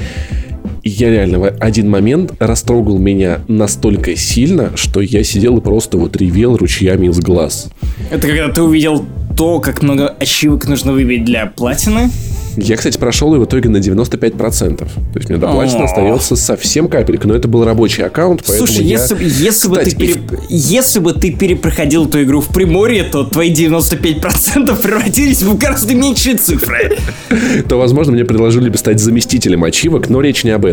И я реально в один момент растрогал меня настолько сильно, что я сидел и просто вот ревел ручьями из глаз. Это когда ты увидел то, как много ачивок нужно выбить для платины. Я, кстати, прошел его в итоге на 95%. То есть мне до платины остается совсем капелька, но это был рабочий аккаунт, поэтому Слушай, я... если, если, бы ты Кстати, и если бы ты перепроходил эту игру в Приморье, то твои 95% превратились бы в гораздо меньшие цифры. то, возможно, мне предложили бы стать заместителем ачивок, но речь не об этом.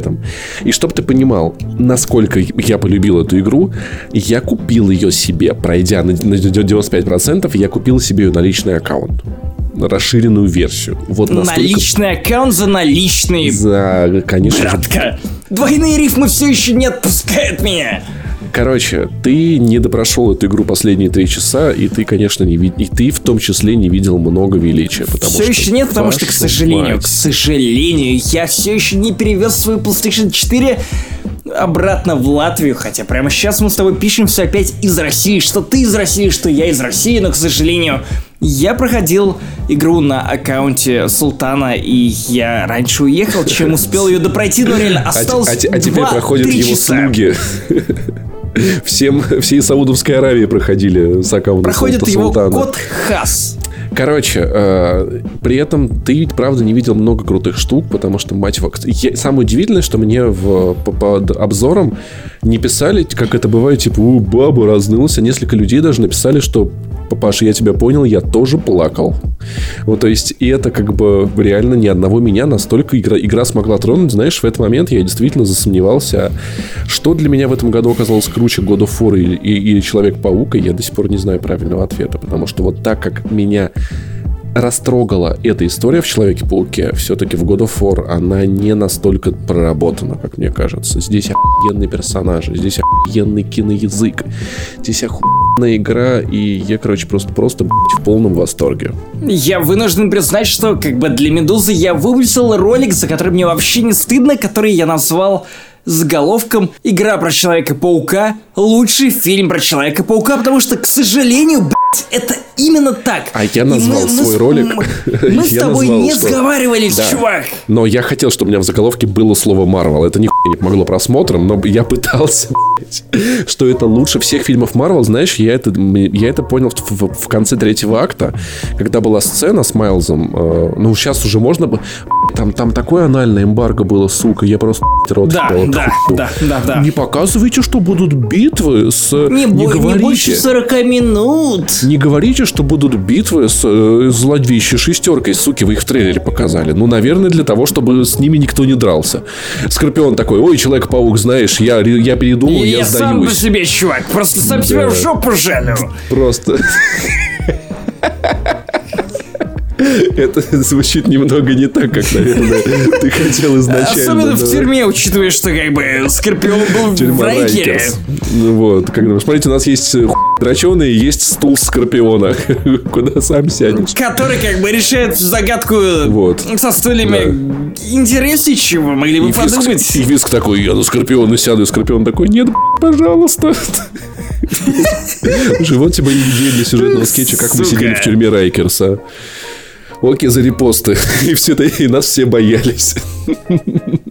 И чтобы ты понимал, насколько я полюбил эту игру, я купил ее себе, пройдя на на 95%, я купил себе ее на личный аккаунт. Расширенную версию. Вот настолько... Наличный аккаунт за наличные. За, конечно Братка, двойные рифмы все еще не отпускают меня. Короче, ты не допрошел эту игру последние три часа, и ты, конечно, не видел, и ты в том числе не видел много величия, потому Все что... еще нет, потому что, к сожалению, мать. к сожалению, я все еще не перевез свою PlayStation 4 обратно в Латвию, хотя прямо сейчас мы с тобой пишемся опять из России, что ты из России, что я из России, но, к сожалению, я проходил игру на аккаунте Султана, и я раньше уехал, чем успел ее допройти, но реально А, осталось а те- а теперь 2-3 проходят его часа. слуги. Всем, всей Саудовской Аравии проходили с аккаунта Проходит его Султана. кот Хас. Короче, э, при этом ты правда, не видел много крутых штук, потому что, мать его... я- Самое удивительное, что мне в, по- под обзором не писали, как это бывает, типа, у, баба разнылся. Несколько людей даже написали, что Папаша, я тебя понял, я тоже плакал. Вот, то есть, и это как бы реально ни одного меня настолько игра, игра смогла тронуть. Знаешь, в этот момент я действительно засомневался, что для меня в этом году оказалось круче God of War или, или Человек-паук, и я до сих пор не знаю правильного ответа, потому что вот так как меня растрогала эта история в Человеке-пауке, все-таки в God of War она не настолько проработана, как мне кажется. Здесь охуенные персонажи, здесь охуенный киноязык, здесь охуенная игра, и я, короче, просто, просто блядь, в полном восторге. Я вынужден признать, что как бы для Медузы я выпустил ролик, за который мне вообще не стыдно, который я назвал заголовком «Игра про Человека-паука. Лучший фильм про Человека-паука», потому что, к сожалению, блядь, это именно так. А я назвал мы- мы свой с- ролик. Мы, мы с тобой назвал, не что- сговаривались, Да. чувак. Но я хотел, чтобы у меня в заголовке было слово Марвел. Это нихуя не помогло просмотрам, но я пытался, что это лучше всех фильмов Марвел. Знаешь, я это, я это понял в, в- в конце третьего акта, когда была сцена с Майлзом. э, ну, сейчас уже можно... бы- Там, там такое анальное эмбарго было, сука. Я просто рот Да, ебал, да, да, да, да. Не показывайте, что будут битвы с... Не, бо- не больше 40 минут. Не говорите, что будут битвы с э, злодвищей шестеркой, суки, вы их в трейлере показали. Ну, наверное, для того, чтобы с ними никто не дрался. Скорпион такой, ой, Человек-паук, знаешь, я, я передумал, я, я сам по сдаюсь. себе, чувак, просто сам себя в жопу жалю. Просто... Это звучит немного не так, как, наверное, ты хотел изначально. Особенно в тюрьме, учитывая, что как бы Скорпион был в Тюрьма Райкере. Райкерс. Ну вот, как бы, смотрите, у нас есть хуй дроченый, есть стул скорпиона, куда сам сядешь. Который как бы решает загадку Вот. со стульями. Интереснее, чего могли бы И виск, подумать. и виск такой, я на Скорпиона сяду, и Скорпион такой, нет, пожалуйста. Живот тебе идея для сюжетного скетча, как мы сидели в тюрьме Райкерса. Окей, за репосты. И, все, и нас все боялись.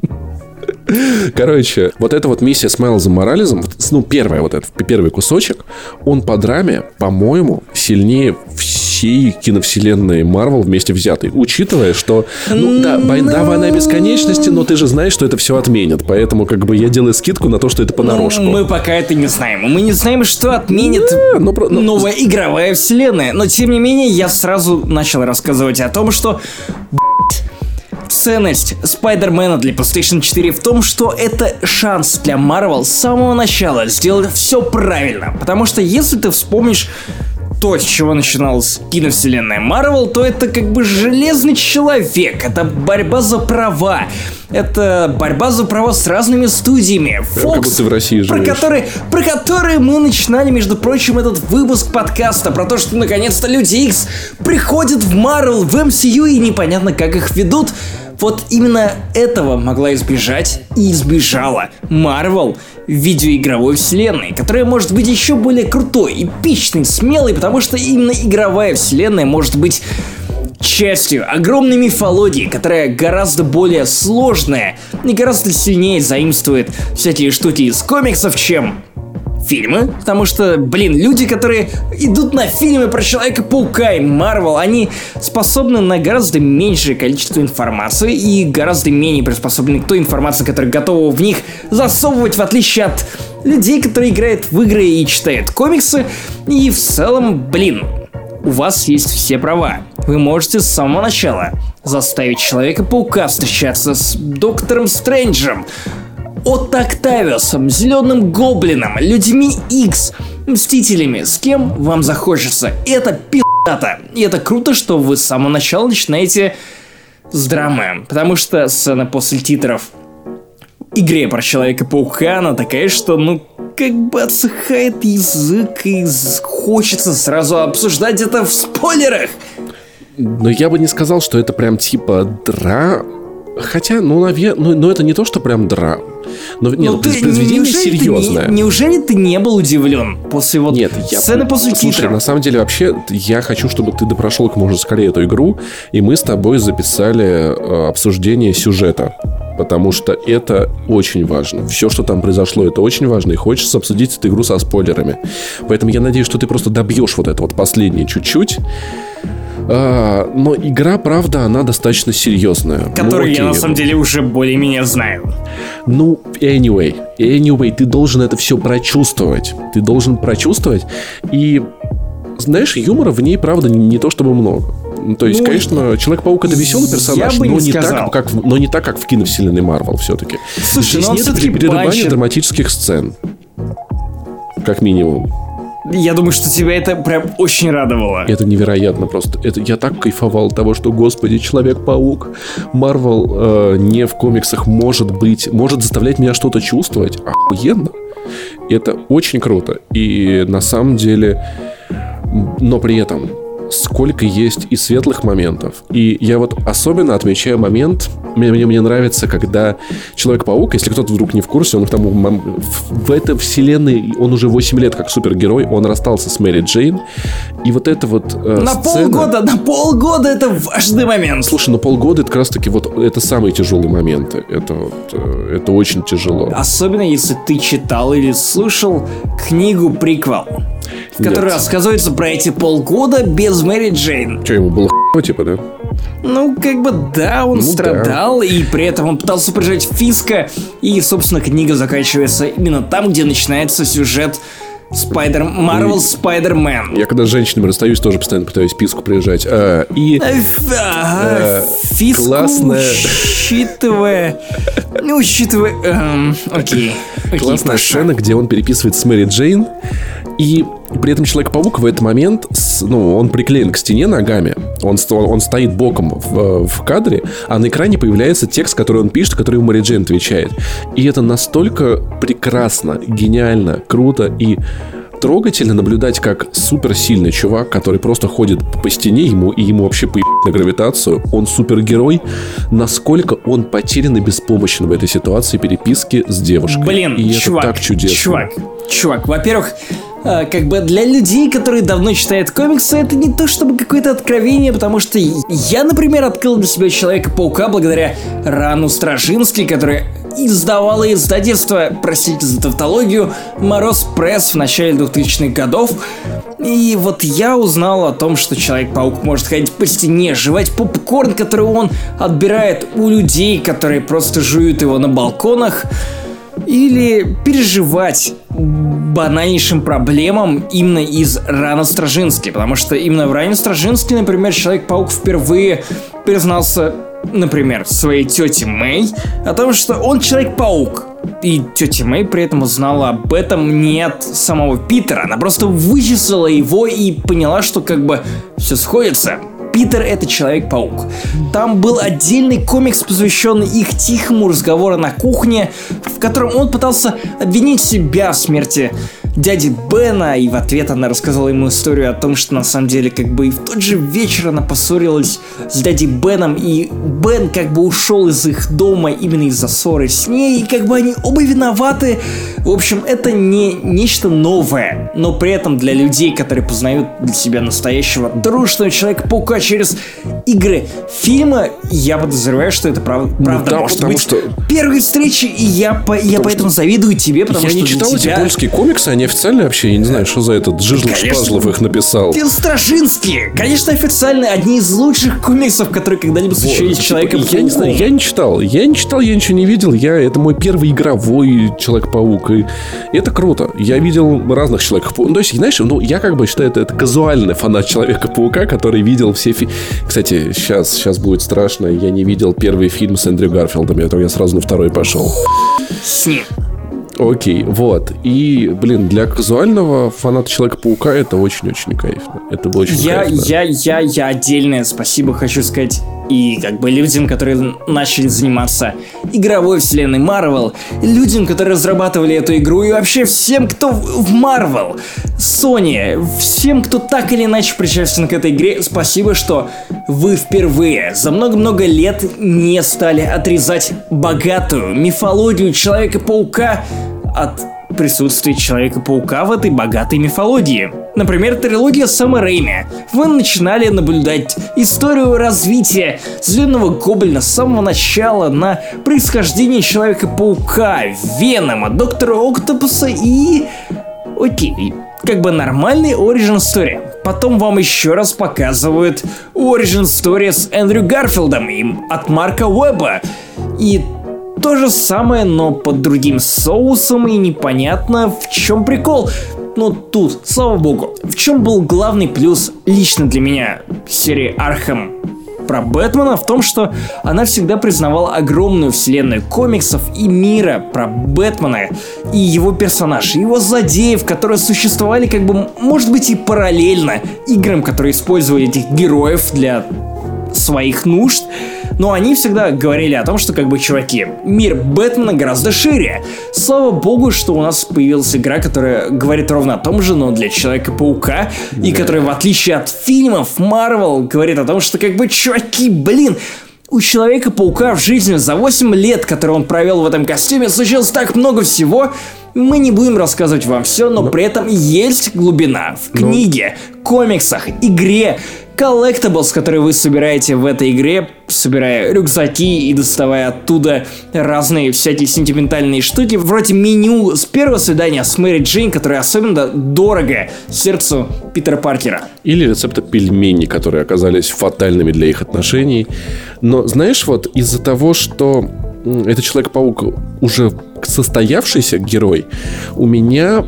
Короче, вот эта вот миссия с Майлзом Морализом, ну, первая вот этот, первый кусочек, он по драме, по-моему, сильнее всей киновселенной Марвел вместе взятой. Учитывая, что, ну, да, бой- да, война бесконечности, но ты же знаешь, что это все отменят. Поэтому, как бы, я делаю скидку на то, что это понарошку. Мы пока это не знаем. Мы не знаем, что отменит Да, ну, ну, новая игровая вселенная. Но тем не менее, я сразу начал рассказывать о том, что ценность Спайдермена для PlayStation 4 в том, что это шанс для Marvel с самого начала сделать все правильно. Потому что если ты вспомнишь то, с чего начиналась киновселенная Марвел, то это как бы железный человек, это борьба за права, это борьба за права с разными студиями. Fox, в России про которые, про которые мы начинали, между прочим, этот выпуск подкаста, про то, что наконец-то Люди Икс приходят в Марвел, в MCU и непонятно, как их ведут. Вот именно этого могла избежать и избежала Марвел в видеоигровой вселенной, которая может быть еще более крутой, эпичной, смелой, потому что именно игровая вселенная может быть частью огромной мифологии, которая гораздо более сложная и гораздо сильнее заимствует всякие штуки из комиксов, чем фильмы, потому что, блин, люди, которые идут на фильмы про Человека-паука и Марвел, они способны на гораздо меньшее количество информации и гораздо менее приспособлены к той информации, которая готова в них засовывать, в отличие от людей, которые играют в игры и читают комиксы. И в целом, блин, у вас есть все права. Вы можете с самого начала заставить Человека-паука встречаться с Доктором Стрэнджем, от Октавиусом, Зеленым Гоблином, Людьми X, Мстителями, с кем вам захочется. Это пи***то. И это круто, что вы с самого начала начинаете с драмы. Потому что сцена после титров игре про Человека-паука, она такая, что, ну, как бы отсыхает язык и хочется сразу обсуждать это в спойлерах. Но я бы не сказал, что это прям типа дра... Хотя, ну, наверное, ну, но это не то, что прям дра... Но нет, ну, произведение серьезное. Ты не, неужели ты не был удивлен после вот нет, я, сцены после Слушай, титров? на самом деле вообще я хочу, чтобы ты допрошел как можно скорее эту игру, и мы с тобой записали э, обсуждение сюжета. Потому что это очень важно. Все, что там произошло, это очень важно. И хочется обсудить эту игру со спойлерами. Поэтому я надеюсь, что ты просто добьешь вот это вот последнее чуть-чуть. А, но игра, правда, она достаточно серьезная. Которую ну, я на самом деле уже более-менее знаю. Ну, anyway, anyway, ты должен это все прочувствовать. Ты должен прочувствовать. И знаешь, юмора в ней, правда, не, не то чтобы много. Ну, то есть, ну, конечно, Человек-паук это веселый персонаж, но, не не так, как, но не так, как в киновселенной Марвел все-таки. Слушай, Здесь ну нет перерывания драматических сцен. Как минимум. Я думаю, что тебя это прям очень радовало. Это невероятно просто. Это я так кайфовал того, что, господи, Человек-паук, Марвел э, не в комиксах может быть, может заставлять меня что-то чувствовать. Охуенно. Это очень круто. И на самом деле, но при этом сколько есть и светлых моментов. И я вот особенно отмечаю момент, мне, мне, мне нравится, когда Человек-паук, если кто-то вдруг не в курсе, он к тому, в этой вселенной, он уже 8 лет как супергерой, он расстался с Мэри Джейн, и вот это вот э, На сцена... полгода, на полгода это важный момент. Слушай, на полгода это как раз таки вот, это самые тяжелые моменты, это вот, э, это очень тяжело. Особенно, если ты читал или слушал книгу «Приквел» в которой рассказывается про эти полгода без Мэри Джейн. Что, ему было хуй, типа, да? Ну, как бы да, он ну, страдал, да. и при этом он пытался прижать Фиска, и, собственно, книга заканчивается именно там, где начинается сюжет Спайдер... Марвел Спайдермен. Я когда с женщинами расстаюсь, тоже постоянно пытаюсь писку приезжать. А, и... Ага, а, фиску классная... учитывая... Ну, учитывая... Эм, окей. окей. Классная сцена, где он переписывает с Мэри Джейн, и при этом Человек-паук в этот момент, ну, он приклеен к стене ногами, он, он стоит боком в, в кадре, а на экране появляется текст, который он пишет, который Мэри Джейн отвечает. И это настолько прекрасно, гениально, круто и трогательно наблюдать, как суперсильный чувак, который просто ходит по стене ему, и ему вообще по на гравитацию, он супергерой, насколько он потерян и беспомощен в этой ситуации переписки с девушкой. Блин, и чувак, это так чудесно. Чувак, чувак, во-первых, как бы для людей, которые давно читают комиксы, это не то чтобы какое-то откровение, потому что я, например, открыл для себя Человека-паука благодаря Рану Стражински, который издавала издательство, простите за тавтологию, Мороз Пресс в начале 2000-х годов. И вот я узнал о том, что Человек-паук может ходить по стене, жевать попкорн, который он отбирает у людей, которые просто жуют его на балконах или переживать банальнейшим проблемам именно из Рана Стражински, потому что именно в Ране Стражински, например, Человек-паук впервые признался, например, своей тете Мэй о том, что он Человек-паук, и тетя Мэй при этом узнала об этом не от самого Питера. Она просто вычислила его и поняла, что как бы все сходится. Питер это Человек-паук. Там был отдельный комикс, посвященный их тихому разговору на кухне, в котором он пытался обвинить себя в смерти дяди Бена, и в ответ она рассказала ему историю о том, что на самом деле как бы и в тот же вечер она поссорилась с дядей Беном, и Бен как бы ушел из их дома именно из-за ссоры с ней, и как бы они оба виноваты. В общем, это не нечто новое, но при этом для людей, которые познают для себя настоящего дружного Человека-паука через игры, фильмы, я подозреваю, что это прав, ну правда да, может быть что... первой встречи, и я, по, я поэтому что... завидую тебе, потому я что не читал тебя... эти польские комиксы, они официальные вообще? Я не знаю, что за этот Жижл Шпазлов их написал. Фил Стражинский! Конечно, официальные, одни из лучших комиксов, которые когда-либо случились вот, с человеком Я не знаю, я не читал. Я не читал, я ничего не видел. Я, это мой первый игровой Человек-паук. И это круто. Я видел разных Человеков-пауков. Ну, то есть, знаешь, ну, я как бы считаю, это, это казуальный фанат Человека-паука, который видел все фильмы. Кстати, сейчас, сейчас будет страшно. Я не видел первый фильм с Эндрю Гарфилдом. Я, я сразу на второй пошел. С ним. Окей, вот. И, блин, для казуального фаната Человека-паука это очень-очень кайфно. Это было очень я, кайфно. Я, я, я отдельное спасибо хочу сказать и как бы людям, которые начали заниматься игровой вселенной Marvel, людям, которые разрабатывали эту игру, и вообще всем, кто в Marvel, Sony, всем, кто так или иначе причастен к этой игре, спасибо, что вы впервые за много-много лет не стали отрезать богатую мифологию Человека-паука от присутствия Человека-паука в этой богатой мифологии. Например, трилогия Сэма Рэйми. Вы начинали наблюдать историю развития Зеленого Гоблина с самого начала на происхождение Человека-паука, Венома, Доктора Октопуса и... Окей, как бы нормальный Origin Story. Потом вам еще раз показывают Origin Story с Эндрю Гарфилдом и от Марка Уэбба. И то же самое, но под другим соусом и непонятно в чем прикол. Но тут, слава богу, в чем был главный плюс лично для меня серии Архам про Бэтмена в том, что она всегда признавала огромную вселенную комиксов и мира про Бэтмена и его персонаж, и его злодеев, которые существовали как бы, может быть, и параллельно играм, которые использовали этих героев для своих нужд, но они всегда говорили о том, что как бы, чуваки, мир Бэтмена гораздо шире. Слава богу, что у нас появилась игра, которая говорит ровно о том же, но для Человека-паука, да. и которая, в отличие от фильмов Марвел, говорит о том, что как бы, чуваки, блин, у Человека-паука в жизни за 8 лет, которые он провел в этом костюме, случилось так много всего, мы не будем рассказывать вам все, но, но... при этом есть глубина в книге, но... комиксах, игре, collectables, которые вы собираете в этой игре, собирая рюкзаки и доставая оттуда разные всякие сентиментальные штуки, вроде меню с первого свидания с Мэри Джейн, которое особенно дорого сердцу Питера Паркера. Или рецепты пельменей, которые оказались фатальными для их отношений. Но знаешь, вот из-за того, что этот Человек-паук уже состоявшийся герой, у меня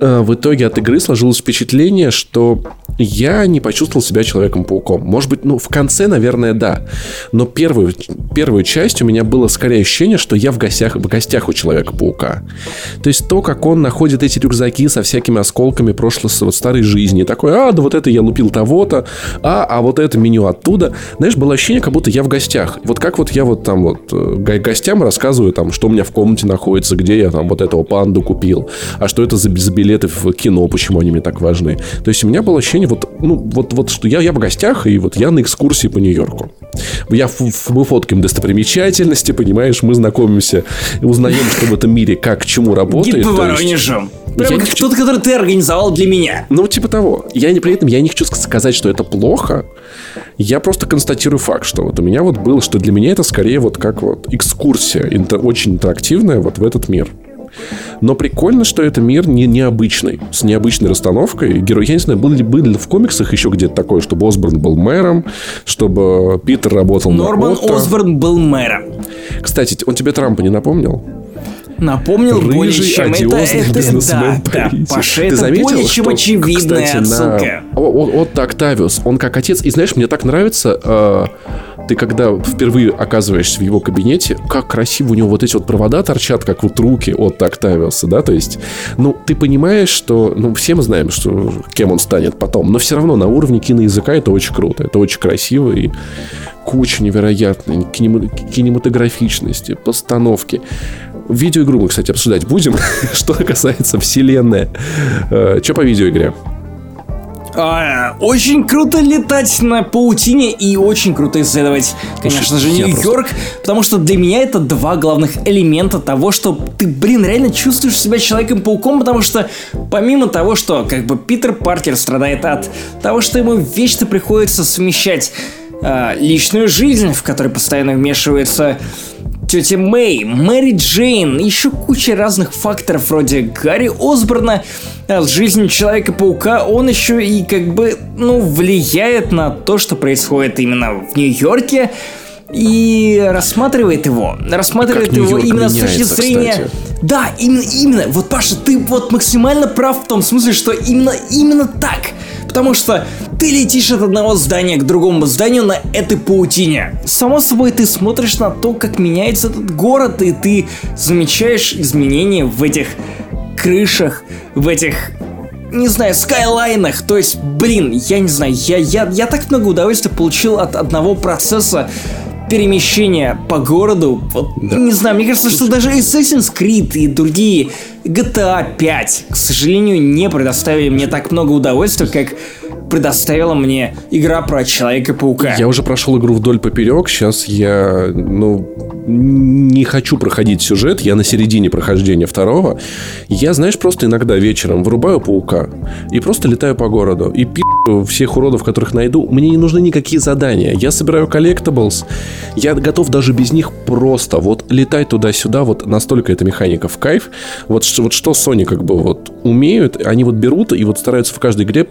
э, в итоге от игры сложилось впечатление, что я не почувствовал себя Человеком-пауком. Может быть, ну, в конце, наверное, да. Но первую, первую часть у меня было скорее ощущение, что я в гостях, в гостях у Человека-паука. То есть то, как он находит эти рюкзаки со всякими осколками прошлой, вот старой жизни. Такой, а, да вот это я лупил того-то, а, а вот это меню оттуда. Знаешь, было ощущение, как будто я в гостях. Вот как вот я вот там вот э, гостям рассказываю, там, что у меня в комнате находится, где я там вот этого панду купил, а что это за, за билеты в кино, почему они мне так важны. То есть у меня было ощущение вот, ну, вот, вот что я, я в гостях, и вот я на экскурсии по Нью-Йорку. Я, мы фоткаем достопримечательности, понимаешь, мы знакомимся, узнаем, что в этом мире как, чему работает. Гид по Воронежу. Прямо как кто-то, который ты организовал для меня. Ну, типа того. Я не при этом, я не хочу сказать, что это плохо. Я просто констатирую факт, что вот у меня вот было, что для меня это скорее вот как вот экскурсия, интер, очень интерактивная вот в этот мир. Но прикольно, что это мир не необычный, с необычной расстановкой. Герой, я не знаю, был ли, был ли в комиксах еще где-то такое, чтобы Осборн был мэром, чтобы Питер работал Норман на Норман Осборн был мэром. Кстати, он тебе Трампа не напомнил? Напомнил Рыжий, более чем это, это бизнесмен да, да, Паша, это заметил, более чем что, очевидная кстати, отсылка. На... Вот, вот Октавиус, он как отец, и знаешь, мне так нравится, э, ты когда впервые оказываешься в его кабинете, как красиво у него вот эти вот провода торчат, как вот руки от Octavius, да, то есть, ну, ты понимаешь, что, ну, все мы знаем, что кем он станет потом, но все равно на уровне киноязыка это очень круто, это очень красиво и куча невероятной кинематографичности, постановки. Видеоигру мы, кстати, обсуждать будем, что касается вселенной. Э, что по видеоигре? А, очень круто летать на паутине и очень круто исследовать, конечно же, Нью-Йорк, просто... потому что для меня это два главных элемента того, что ты, блин, реально чувствуешь себя Человеком-пауком, потому что помимо того, что как бы Питер Паркер страдает от того, что ему вечно приходится совмещать э, личную жизнь, в которой постоянно вмешивается тетя Мэй, Мэри Джейн, еще куча разных факторов вроде Гарри Осборна, а с жизнью Человека-паука он еще и как бы, ну, влияет на то, что происходит именно в Нью-Йорке, и рассматривает его, рассматривает его именно с точки зрения... Кстати. Да, именно, именно. Вот, Паша, ты вот максимально прав в том смысле, что именно, именно так. Потому что ты летишь от одного здания к другому зданию на этой паутине. Само собой, ты смотришь на то, как меняется этот город, и ты замечаешь изменения в этих крышах, в этих не знаю, скайлайнах. То есть, блин, я не знаю, я, я, я так много удовольствия получил от одного процесса перемещения по городу. Вот, да. Не знаю, мне кажется, что даже Assassin's Creed и другие GTA 5, к сожалению, не предоставили мне так много удовольствия, как предоставила мне игра про Человека-паука. Я уже прошел игру вдоль поперек, сейчас я, ну, не хочу проходить сюжет, я на середине прохождения второго. Я, знаешь, просто иногда вечером врубаю паука и просто летаю по городу и пи всех уродов, которых найду. Мне не нужны никакие задания. Я собираю collectables, я готов даже без них просто вот летать туда-сюда, вот настолько эта механика в кайф. Вот, вот что Sony как бы вот умеют, они вот берут и вот стараются в каждой игре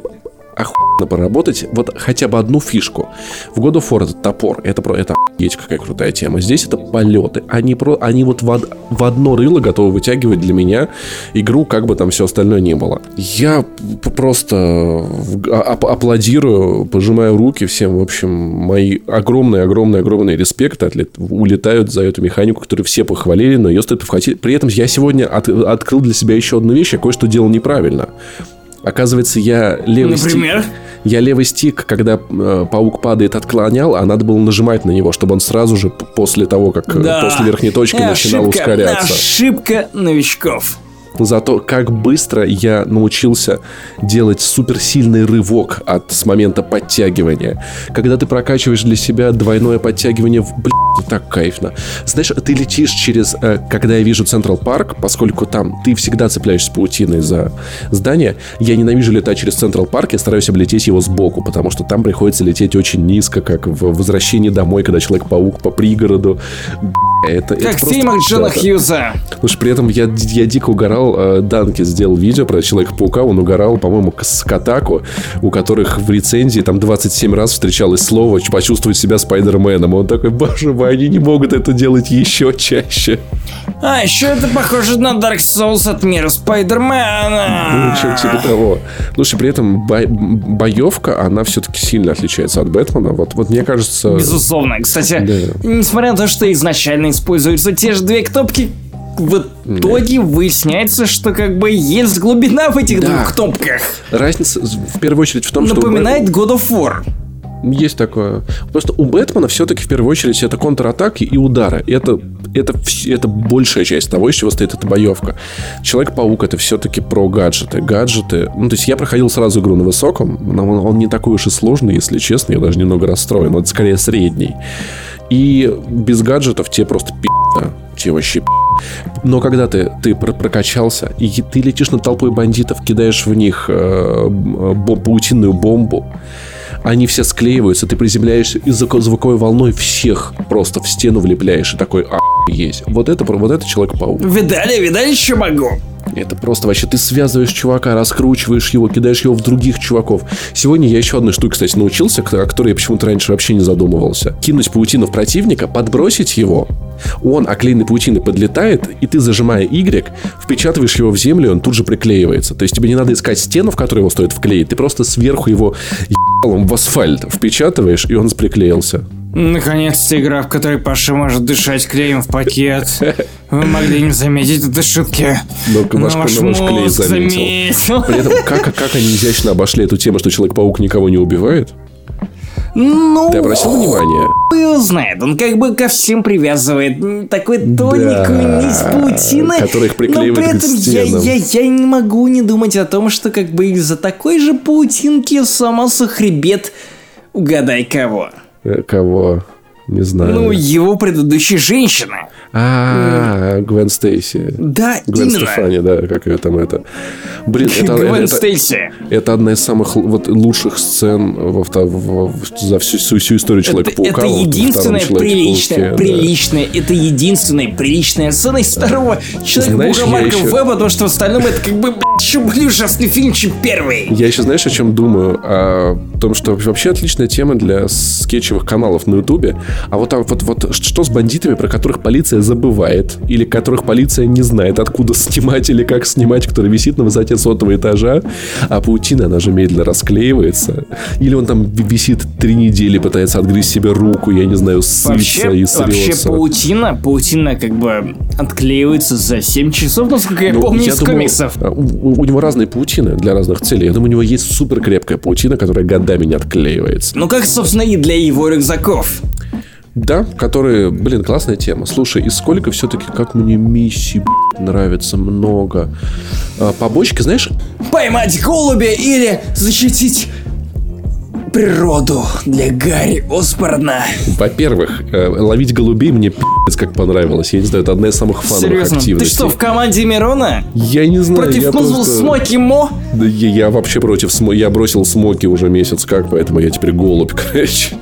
охуенно поработать вот хотя бы одну фишку. В God of War это топор, это, про это охуеть какая крутая тема. Здесь это полеты. Они, про, они вот в, в одно рыло готовы вытягивать для меня игру, как бы там все остальное не было. Я просто аплодирую, пожимаю руки всем. В общем, мои огромные-огромные-огромные респекты улетают за эту механику, которую все похвалили, но ее стоит вхватить. При этом я сегодня от, открыл для себя еще одну вещь, я кое-что делал неправильно. Оказывается, я левый Например? стик... Я левый стик, когда э, паук падает, отклонял, а надо было нажимать на него, чтобы он сразу же после того, как э, да. после верхней точки ошибка, начинал ускоряться. Ошибка новичков за то, как быстро я научился делать суперсильный рывок от с момента подтягивания. Когда ты прокачиваешь для себя двойное подтягивание, блин, так кайфно. Знаешь, ты летишь через... Э, когда я вижу Централ Парк, поскольку там ты всегда цепляешься паутиной за здание, я ненавижу летать через Централ Парк, я стараюсь облететь его сбоку, потому что там приходится лететь очень низко, как в «Возвращении домой», когда Человек-паук по пригороду. Это, как это в фильмах Джона Хьюза. Что при этом я, я дико угорал. Э, Данки сделал видео про Человека-паука. Он угорал, по-моему, с Катаку, у которых в рецензии там 27 раз встречалось слово «почувствовать себя Спайдерменом». Он такой, боже мой, они не могут это делать еще чаще. А, еще это похоже на Dark Souls от мира Спайдермена. Ну, типа того. Слушай, при этом бо- боевка, она все-таки сильно отличается от Бэтмена. Вот, вот мне кажется... Безусловно. Кстати, да. несмотря на то, что изначально используются те же две кнопки, в итоге да. выясняется, что как бы есть глубина в этих да. двух кнопках. Разница в первую очередь в том, Напоминает что... Напоминает God of War. Есть такое. Просто у Бэтмена все-таки в первую очередь это контратаки и удары. Это, это, это большая часть того, из чего стоит эта боевка. Человек-паук это все-таки про гаджеты. Гаджеты. Ну, то есть я проходил сразу игру на высоком, но он, он не такой уж и сложный, если честно. Я даже немного расстроен. Он скорее средний. И без гаджетов тебе просто пи***, тебе вообще но когда ты, ты прокачался, и ты летишь над толпой бандитов, кидаешь в них э, паутинную бомбу, они все склеиваются, ты приземляешься и звуковой волной всех просто в стену влепляешь, и такой, а есть. Вот это, вот это Человек-паук. Видали, видали, что могу? Это просто вообще ты связываешь чувака, раскручиваешь его, кидаешь его в других чуваков. Сегодня я еще одной штуке, кстати, научился, о которой я почему-то раньше вообще не задумывался. Кинуть паутину в противника, подбросить его, он оклеенной паутиной подлетает, и ты, зажимая Y, впечатываешь его в землю, и он тут же приклеивается. То есть тебе не надо искать стену, в которую его стоит вклеить, ты просто сверху его ебалом в асфальт впечатываешь, и он приклеился. Наконец-то игра, в которой Паша может дышать клеем в пакет. Вы могли не заметить это шутки. Но ваш, ваш но ваш клей мозг заметил. заметил. При этом, как, как они изящно обошли эту тему, что Человек-паук никого не убивает? Ну, Ты обратил внимание? хуй знает. Он как бы ко всем привязывает такой тоненькую Да, нить паутины. которая их приклеивает но при этом я, я, я не могу не думать о том, что как бы из-за такой же паутинки сломался хребет угадай кого. Э, Кого? Не знаю. Ну, его предыдущей женщины. А, Гвен Стейси. Да, Гвен именно. Стефани, да, как ее там это. Блин, это, Гвен это- Стейси. это одна из самых вот, лучших сцен во вто- в- в- за всю, всю, всю историю Человека-паука. это во единственная Человеке-пауке, приличная, да. приличная, это единственная приличная сцена из второго человека Знаешь, Бога я Марка еще- Веба, потому что в остальном это как бы еще более ужасный фильм, чем первый. Я еще, знаешь, о чем думаю? О том, что вообще отличная тема для скетчевых каналов на Ютубе. А вот, так вот, вот что с бандитами, про которых полиция забывает, или которых полиция не знает, откуда снимать или как снимать, который висит на высоте сотого этажа, а паутина, она же медленно расклеивается. Или он там ви- висит три недели, пытается отгрызть себе руку, я не знаю, сыться Вообще, и вообще срется. паутина, паутина как бы отклеивается за 7 часов, насколько я Ну, помню я из думаю, комиксов. а, У, у него разные паутины для разных целей. Я думаю, у него есть супер крепкая паутина, которая годами не отклеивается. Ну как, собственно, и для его рюкзаков. Да, которые, блин, классная тема. Слушай, и сколько все-таки, как мне миссий нравится много. А, побочки, знаешь, Поймать голубя или защитить природу для Гарри Осборна. во-первых, э, ловить голубей мне пи***ц как понравилось. Я не знаю, это одна из самых фановых Серьезно, ты активностей. что, в команде Мирона? Я не знаю, Против я просто- Смоки Мо? Да я, я вообще против смо... Я бросил смоки уже месяц как, поэтому я теперь голубь, короче.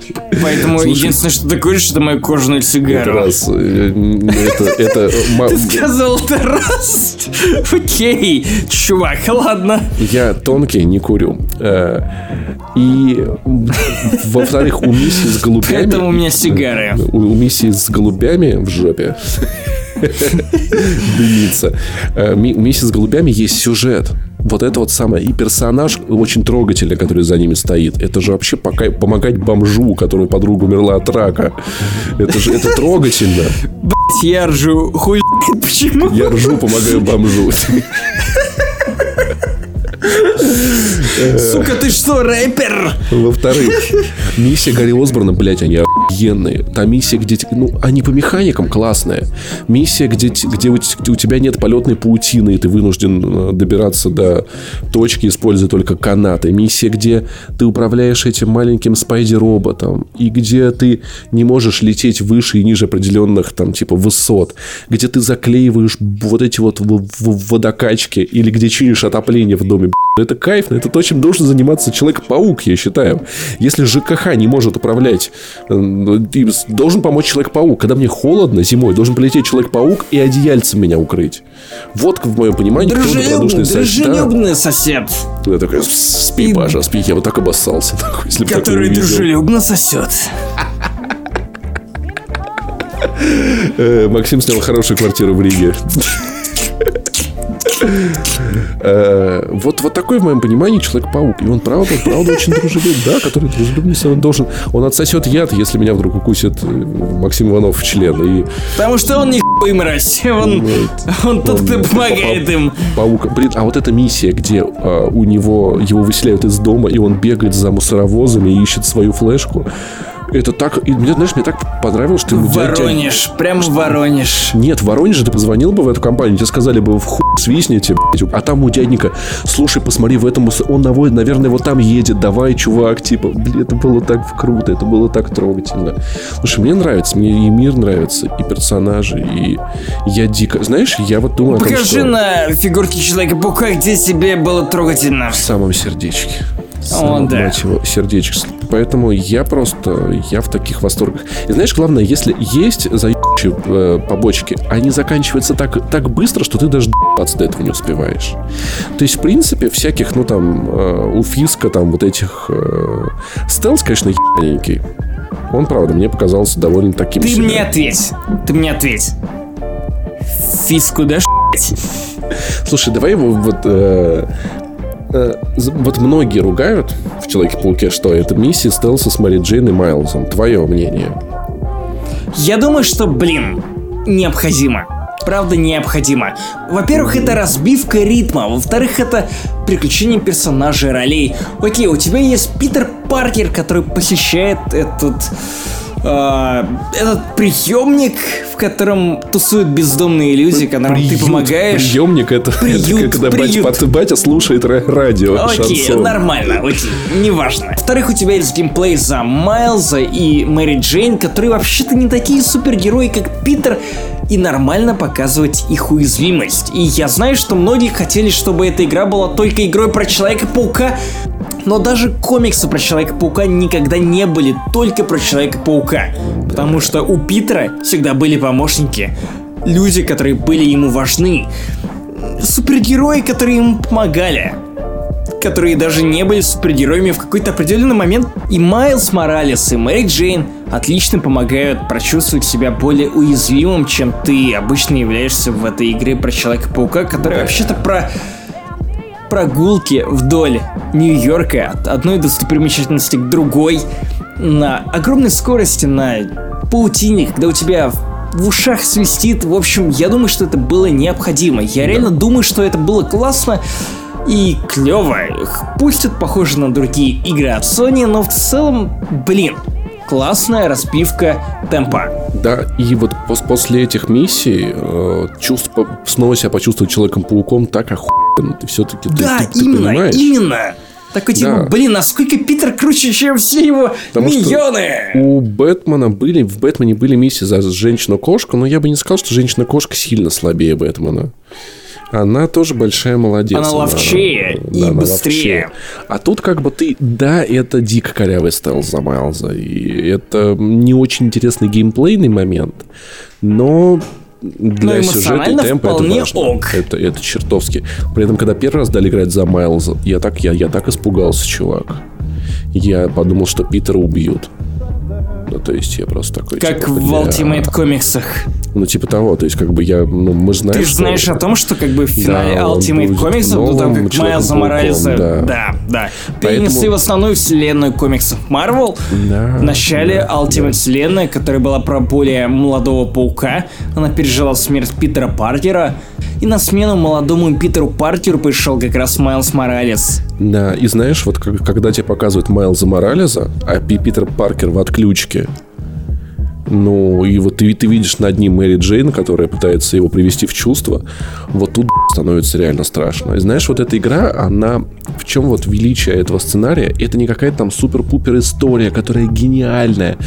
Поэтому Слушай, единственное, что ты куришь, это мою кожаную Это сигару. раз. э, Это... это Ты сказал это раз. Окей, чувак, ладно. Я тонкий, не курю. Э, И, во-вторых, у миссии с голубями... Поэтому у меня сигары. У, у миссии с голубями в жопе дымится. Э, ми- У миссии с голубями есть сюжет. Вот это вот самое. И персонаж очень трогательный, который за ними стоит. Это же вообще пока, помогать бомжу, у которого подруга умерла от рака. Это же это трогательно. Блять, я ржу. Хуй почему. Я ржу, помогаю бомжу. Сука, ты что, рэпер? Во-вторых, миссия Гарри Осборна, блядь, они охуенные. Та миссия, где... Ну, они по механикам классные. Миссия, где, где, у, у тебя нет полетной паутины, и ты вынужден э, добираться до точки, используя только канаты. Миссия, где ты управляешь этим маленьким спайди-роботом, и где ты не можешь лететь выше и ниже определенных, там, типа, высот. Где ты заклеиваешь вот эти вот водокачки, или где чинишь отопление в доме. Это кайфно, это то, чем должен заниматься Человек-паук, я считаю. Если ЖКХ не может управлять, э, им с- должен помочь Человек-паук. Когда мне холодно зимой, должен полететь Человек-паук и одеяльцем меня укрыть. Вот, в моем понимании, Дружелюбный, добродушный сосед. Да. дружелюбный сосед, Я такой, «С- спи, И- Паша, спи. Я вот так обоссался, нахуй, если который дружелюбно сосет. Э, Максим снял хорошую квартиру в Риге. Э, Вот, вот такой, в моем понимании, Человек-паук. И он, правда, правда очень дружелюбный. Да, который дружелюбный, он должен... Он отсосет яд, если меня вдруг укусит э, Максим Иванов в член. И Потому что он не хуй мразь. Он, он тот, кто помогает им. Паук. Блин, а вот эта миссия, где а, у него его выселяют из дома, и он бегает за мусоровозами и ищет свою флешку. Это так... И мне, знаешь, мне так понравилось, что Воронеж, прям в Воронеж. Нет, в Воронеже ты позвонил бы в эту компанию, тебе сказали бы, в хуй свистните, блядь. А там у дядника, слушай, посмотри, в этом он, наводит, наверное, вот там едет, давай, чувак, типа, блин, это было так круто, это было так трогательно. Слушай, мне нравится, мне и мир нравится, и персонажи, и я дико... Знаешь, я вот думаю о том, Покажи что на фигурке Человека-паука, где тебе было трогательно. в самом сердечке. О, да. его, сердечко. Поэтому я просто, я в таких восторгах. И знаешь, главное, если есть заебучие э, побочки, они заканчиваются так, так быстро, что ты даже до этого не успеваешь. То есть, в принципе, всяких, ну там, э, у Фиска, там, вот этих... Э, стелс, конечно, ебаненький. Он, правда, мне показался довольно таким Ты себе. мне ответь. Ты мне ответь. Фиску дашь? Слушай, давай его вот... э, э, вот многие ругают в Человеке-пауке, что это миссия стелса с Мэри Джейн и Майлзом. Твое мнение? Я думаю, что, блин, необходимо. Правда, необходимо. Во-первых, это разбивка ритма. Во-вторых, это приключение персонажей ролей. Окей, у тебя есть Питер Паркер, который посещает этот э, этот приемник, в котором тусуют бездомные люди, которым приют, ты помогаешь. Приемник это, приют, это когда приют. Батя, батя слушает радио. Окей, шансон. нормально, окей, неважно. Во-вторых, у тебя есть геймплей за Майлза и Мэри Джейн, которые вообще-то не такие супергерои, как Питер, и нормально показывать их уязвимость. И я знаю, что многие хотели, чтобы эта игра была только игрой про Человека-паука, но даже комиксы про Человека-паука никогда не были только про Человека-паука. Потому что у Питера всегда были помощники. Люди, которые были ему важны. Супергерои, которые ему помогали которые даже не были супергероями в какой-то определенный момент. И Майлз Моралес, и Мэри Джейн отлично помогают прочувствовать себя более уязвимым, чем ты обычно являешься в этой игре про Человека-паука, которая вообще-то про прогулки вдоль Нью-Йорка от одной достопримечательности к другой на огромной скорости, на паутине, когда у тебя в ушах свистит. В общем, я думаю, что это было необходимо. Я да. реально думаю, что это было классно и клево. Пусть это похоже на другие игры от Sony, но в целом, блин, классная распивка темпа. Да, и вот после этих миссий э, чувство, снова себя почувствовать Человеком-пауком так охуенно. Ты все-таки да, ты, ты, именно, ты понимаешь? именно. Такой типа, да. блин, насколько Питер круче, чем все его Потому миньоны. у Бэтмена были, в Бэтмене были миссии за женщину-кошку, но я бы не сказал, что женщина-кошка сильно слабее Бэтмена. Она тоже большая молодец. Она, ловчее она, и да, быстрее. Ловчее. А тут как бы ты... Да, это дико корявый стелс за Майлза. И это не очень интересный геймплейный момент, но для сюжета и темпа это важно. Ок. Это, это чертовски. При этом, когда первый раз дали играть за Майлза, я так, я, я так испугался, чувак. Я подумал, что Питера убьют. Ну, то есть я просто такой... Как типа, в Ultimate комиксах. Ну, типа того, то есть как бы я, ну, мы знаем, Ты же знаешь что... о том, что как бы в финале да, Ultimate комиксов, до того, как Майлза Моралеса... Да, да, да. Перенесли Поэтому... в основную вселенную комиксов Marvel. Да, в начале да, Ultimate да. вселенная, которая была про более молодого паука. Она пережила смерть Питера Паркера. И на смену молодому Питеру Паркеру пришел как раз Майлз Моралес. Да, и знаешь, вот когда тебе показывают Майлза Моралеса, а Питер Паркер в отключке, ну, и вот ты, ты видишь над ним Мэри Джейн, которая пытается его привести в чувство. Вот тут становится реально страшно. И знаешь, вот эта игра, она... В чем вот величие этого сценария? Это не какая-то там супер-пупер история, которая гениальная.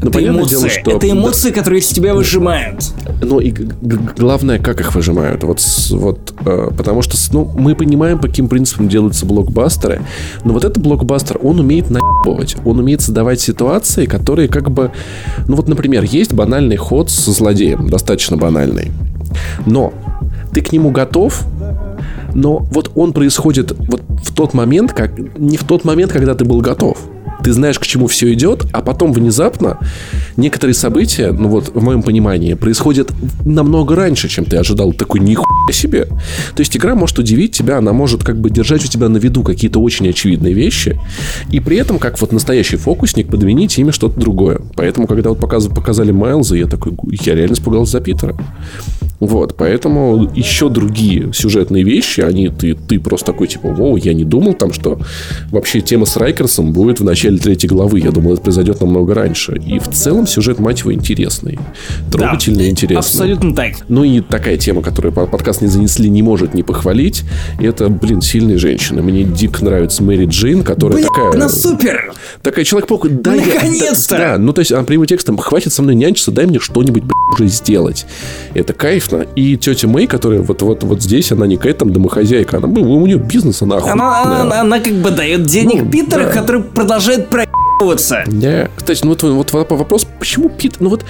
Но это эмоции. Дело, что... Это эмоции, которые из тебя выжимают. Ну, и главное, как их выжимают. Вот, вот э, потому что, ну, мы понимаем, по каким принципам делаются блокбастеры. Но вот этот блокбастер, он умеет наебывать. Он умеет создавать ситуации, которые как бы... Ну, вот, например, например, есть банальный ход со злодеем, достаточно банальный. Но ты к нему готов, но вот он происходит вот в тот момент, как не в тот момент, когда ты был готов ты знаешь, к чему все идет, а потом внезапно некоторые события, ну вот в моем понимании, происходят намного раньше, чем ты ожидал. Такой нихуя себе. То есть игра может удивить тебя, она может как бы держать у тебя на виду какие-то очень очевидные вещи, и при этом, как вот настоящий фокусник, подменить ими что-то другое. Поэтому, когда вот показ, показали Майлза, я такой, я реально испугался за Питера. Вот, поэтому еще другие сюжетные вещи, они, ты, ты просто такой, типа, воу, я не думал там, что вообще тема с Райкерсом будет в начале третьей главы. Я думал, это произойдет намного раньше. И в целом сюжет, мать его, интересный. Трогательный, да, интересный. Абсолютно так. Ну и такая тема, которую подкаст не занесли, не может не похвалить, это, блин, сильные женщины. Мне дико нравится Мэри Джейн, которая блин, такая... она супер! Такая Человек-паук, да, Наконец-то! Да, да, ну то есть, она прямым текстом, хватит со мной нянчиться, дай мне что-нибудь, блин, уже сделать. Это кайф, кайфно. И тетя Мэй, которая вот, вот, вот здесь, она не какая-то там домохозяйка, она, у нее бизнес, она охуенная. Она, она, она как бы дает денег ну, Питеру, да. который продолжает про да. Кстати, ну вот, вот вопрос, почему Питер... Ну вот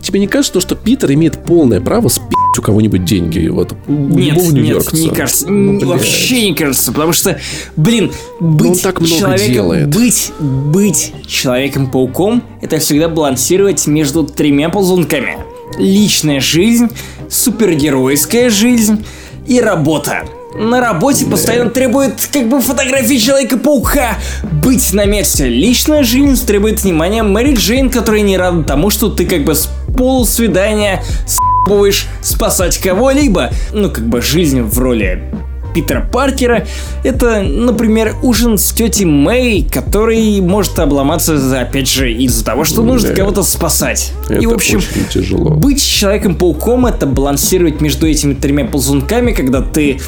тебе не кажется, что Питер имеет полное право спить у кого-нибудь деньги? Вот, нет, нет, не кажется. Ну, вообще не кажется, потому что, блин, быть ну, так много человеком, делает. быть, быть человеком-пауком, это всегда балансировать между тремя ползунками. Личная жизнь, супергеройская жизнь и работа. На работе постоянно требует как бы фотографии Человека-паука, быть на месте. Личная жизнь требует внимания Мэри Джейн, которая не рада тому, что ты как бы с полусвидания с***ываешь спасать кого-либо. Ну, как бы жизнь в роли Питера Паркера, это, например, ужин с тетей Мэй, который может обломаться, опять же, из-за того, что нужно да. кого-то спасать. Это И, в общем, тяжело. быть Человеком-пауком — это балансировать между этими тремя ползунками, когда ты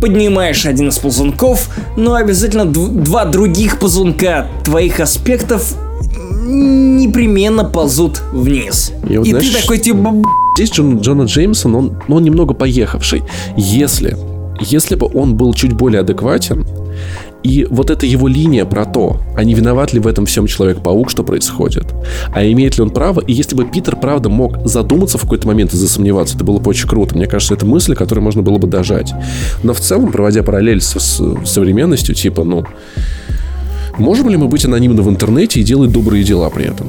поднимаешь один из ползунков, но обязательно два других ползунка твоих аспектов непременно ползут вниз. И, вот, И знаешь, ты такой типа... Здесь Джон, Джона Джеймсон, он, он немного поехавший. Если если бы он был чуть более адекватен, и вот эта его линия про то, а не виноват ли в этом всем Человек-паук, что происходит, а имеет ли он право, и если бы Питер, правда, мог задуматься в какой-то момент и засомневаться, это было бы очень круто. Мне кажется, это мысль, которую можно было бы дожать. Но в целом, проводя параллель с, с современностью, типа, ну, можем ли мы быть анонимны в интернете и делать добрые дела при этом?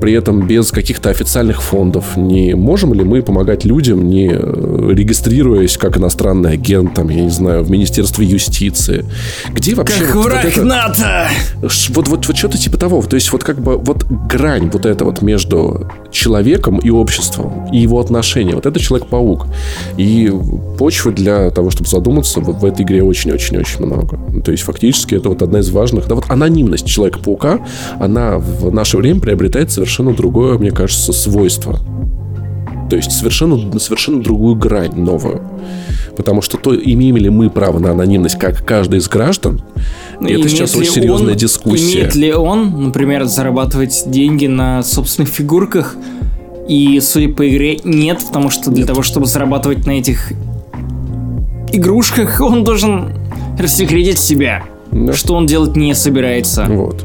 При этом без каких-то официальных фондов. Не можем ли мы помогать людям, не э, регистрируясь как иностранный агент, там, я не знаю, в Министерстве юстиции? Где вообще... Как вот, враг вот это, НАТО! Вот, вот, вот что-то типа того. То есть вот как бы вот грань вот эта вот между человеком и обществом, и его отношения. Вот это Человек-паук. И почвы для того, чтобы задуматься, вот в этой игре очень-очень-очень много. То есть фактически это вот одна из важных... Да вот анонимность Человека-паука, она в наше время приобретает совершенно совершенно другое, мне кажется, свойство. То есть совершенно, совершенно другую грань новую. Потому что то, имеем ли мы право на анонимность, как каждый из граждан, ну, это сейчас очень серьезная он, дискуссия. Имеет ли он, например, зарабатывать деньги на собственных фигурках? И, судя по игре, нет, потому что для нет. того, чтобы зарабатывать на этих игрушках, он должен рассекретить себя. Да. Что он делать не собирается. Вот.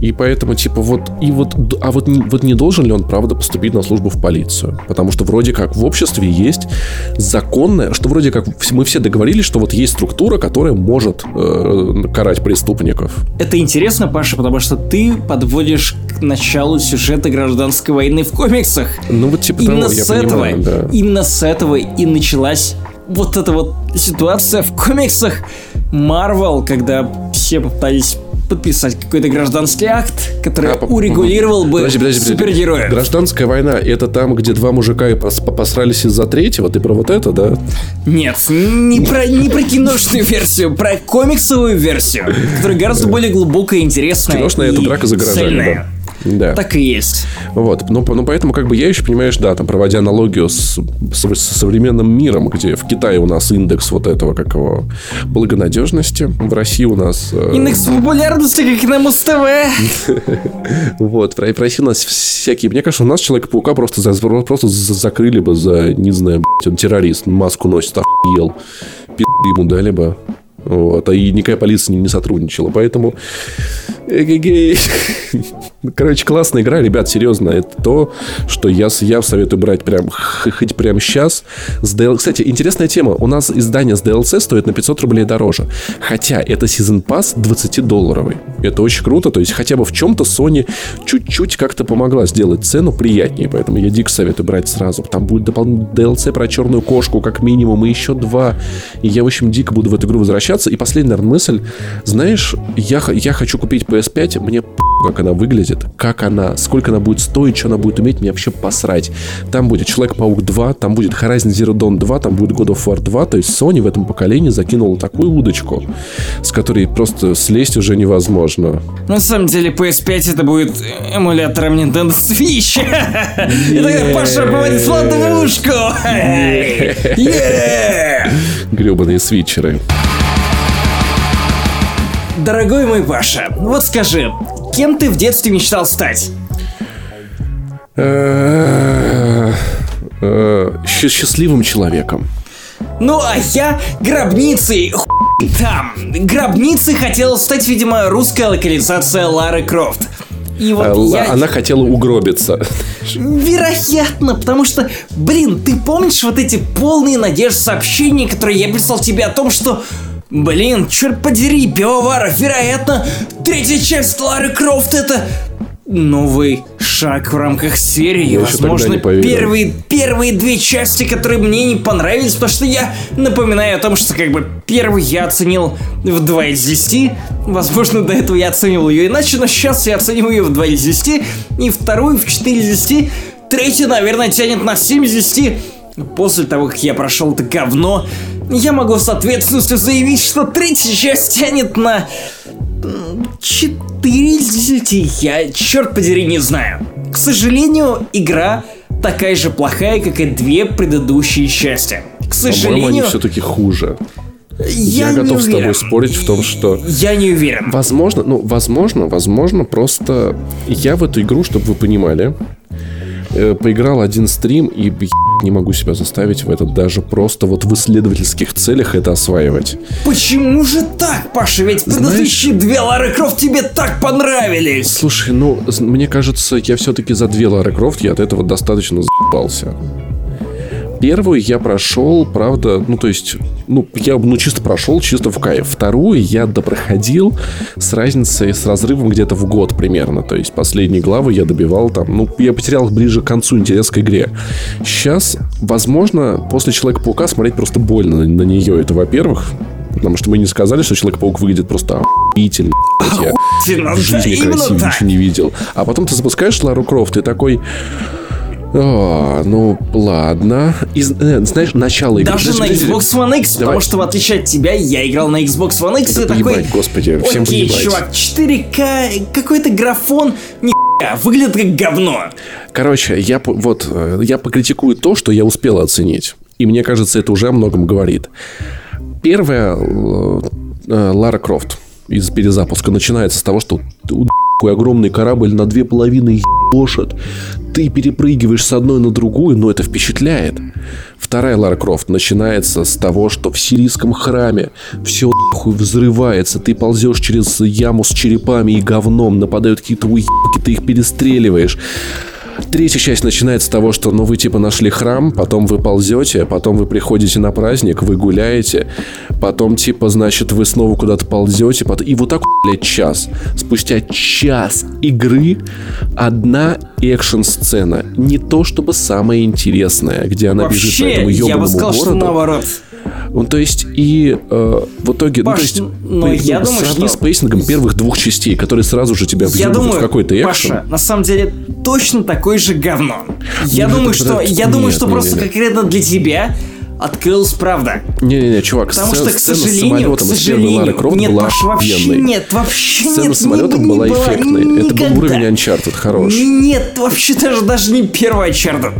И поэтому, типа, вот, и вот, а вот не, вот не должен ли он, правда, поступить на службу в полицию? Потому что вроде как в обществе есть законное, что вроде как мы все договорились, что вот есть структура, которая может э, карать преступников. Это интересно, Паша, потому что ты подводишь к началу сюжета гражданской войны в комиксах. Ну вот типа именно того, с я этого, понимаю, да. Именно с этого и началась вот эта вот ситуация в комиксах Марвел, когда все пытались подписать какой-то гражданский акт, который а, урегулировал бы подожди, подожди, супергероев. Гражданская война это там, где два мужика посрались из-за третьего? Ты про вот это, да? Нет, не про, не про киношную версию, про комиксовую версию, которая гораздо более глубокая, интересная. Киношная это драка за гаражами, да. Да. Так и есть. Вот. Ну, ну, поэтому, как бы, я еще, понимаешь, да, там, проводя аналогию с, с, с современным миром, где в Китае у нас индекс вот этого, как его, благонадежности, в России у нас... Э... Индекс популярности, как на Муз-ТВ. Вот. В России у нас всякие... Мне кажется, у нас Человека-паука просто, просто закрыли бы за, не знаю, он террорист, маску носит, охуел. Пи*** ему дали бы. Вот, а и никакая полиция не сотрудничала. Поэтому Короче, классная игра, ребят, серьезно. Это то, что я, я советую брать прям хоть прямо сейчас. С DL... Кстати, интересная тема. У нас издание с DLC стоит на 500 рублей дороже. Хотя это Season Pass 20-долларовый. Это очень круто. То есть хотя бы в чем-то Sony чуть-чуть как-то помогла сделать цену приятнее. Поэтому я дико советую брать сразу. Там будет дополнительный DLC про черную кошку, как минимум, и еще два. И я, в общем, дико буду в эту игру возвращаться. И последняя, наверное, мысль. Знаешь, я, я хочу купить PS5, мне как она выглядит, как она, сколько она будет стоить, что она будет уметь, мне вообще посрать. Там будет Человек-паук 2, там будет Horizon Zero Dawn 2, там будет God of War 2, то есть Sony в этом поколении закинула такую удочку, с которой просто слезть уже невозможно. На самом деле PS5 это будет эмулятором Nintendo Switch. И тогда Паша попадет в ловушку. Гребаные свитчеры. Дорогой мой Паша, вот скажи, кем ты в детстве мечтал стать? Э, э, счастливым человеком. Ну, а я гробницей там. Гробницей хотел стать, видимо, русская локализация Лары Крофт. И вот а, я... Она хотела угробиться. Вероятно, потому что, блин, ты помнишь вот эти полные надежд сообщения, которые я писал тебе о том, что Блин, черт подери, пивоваров, вероятно, третья часть Лары Крофт это новый шаг в рамках серии. Я Возможно, первые, первые две части, которые мне не понравились, потому что я напоминаю о том, что как бы первый я оценил в 2 из 10. Возможно, до этого я оценивал ее иначе, но сейчас я оцениваю ее в 2 из 10. И вторую в 4 из 10. Третью, наверное, тянет на 7 из 10. После того, как я прошел это говно, я могу с ответственностью заявить, что третья часть тянет на 4 из 10. Я, черт подери, не знаю. К сожалению, игра такая же плохая, как и две предыдущие части. К По-моему, они сожалению, все-таки хуже. я, Я готов с тобой уверен. спорить в том, что- Я не уверен. Возможно, ну, возможно, возможно, просто я в эту игру, чтобы вы понимали, э, поиграл один стрим и не могу себя заставить в это даже просто вот в исследовательских целях это осваивать. Почему же так, Паша? Ведь предыдущие две Лары Крофт тебе так понравились. Слушай, ну, мне кажется, я все-таки за две Лары Крофт, я от этого достаточно заебался. Первую я прошел, правда, ну то есть, ну я ну чисто прошел, чисто в кайф. Вторую я допроходил с разницей, с разрывом где-то в год примерно. То есть последние главы я добивал там, ну я потерял ближе к концу интерес к игре. Сейчас, возможно, после Человека-паука смотреть просто больно на, нее. Это во-первых, потому что мы не сказали, что Человек-паук выглядит просто охуительно. Я в жизни красивее ничего не видел. А потом ты запускаешь Лару Крофт и такой... «А, ну, ладно. И, э, знаешь, начало игры... Даже на. Xbox One X, Давай. потому что в отличие от тебя, я играл на Xbox One X Это и такой... поебать, господи, всем Окей, поебать». чувак, 4К, какой-то графон, нихуя, выглядит как говно. Короче, я вот э, я покритикую то, что я успел оценить. И мне кажется, это уже о многом говорит. Первая э, Лара Крофт из перезапуска начинается с того, что у- такой огромный корабль на две половины ебошит. Ты перепрыгиваешь с одной на другую, но это впечатляет. Вторая Лара Крофт начинается с того, что в сирийском храме все нахуй взрывается. Ты ползешь через яму с черепами и говном, нападают какие-то уебки, ты их перестреливаешь. Третья часть начинается с того, что ну вы типа нашли храм, потом вы ползете, потом вы приходите на праздник, вы гуляете, потом типа значит вы снова куда-то ползете, потом... и вот так блядь час. Спустя час игры одна экшн-сцена, не то чтобы самая интересная, где она бежит по Вообще, этому я бы ебаному сказал, что городу. наоборот. Ну, то есть, и э, в итоге, ну, Паш, то есть, ну, я думаю, сравни что- с пейсингом первых двух частей, которые сразу же тебя въебывают думаю, в какой-то экшен. Паша, на самом деле, точно такой же говно. Я Ну, думаю, это- что, это- я думаю, нет, что не, просто не, не. конкретно для тебя открылась правда. Не-не-не, чувак, Потому сцена, что, к сцена с сожалению, самолетом к первой Лары сожалению, Крофт нет, была вообще нет, вообще Сцена нет. с самолетом не- не была была эффектной. Это был никогда. уровень Uncharted, хорош. Нет, вообще даже, даже не первая Uncharted.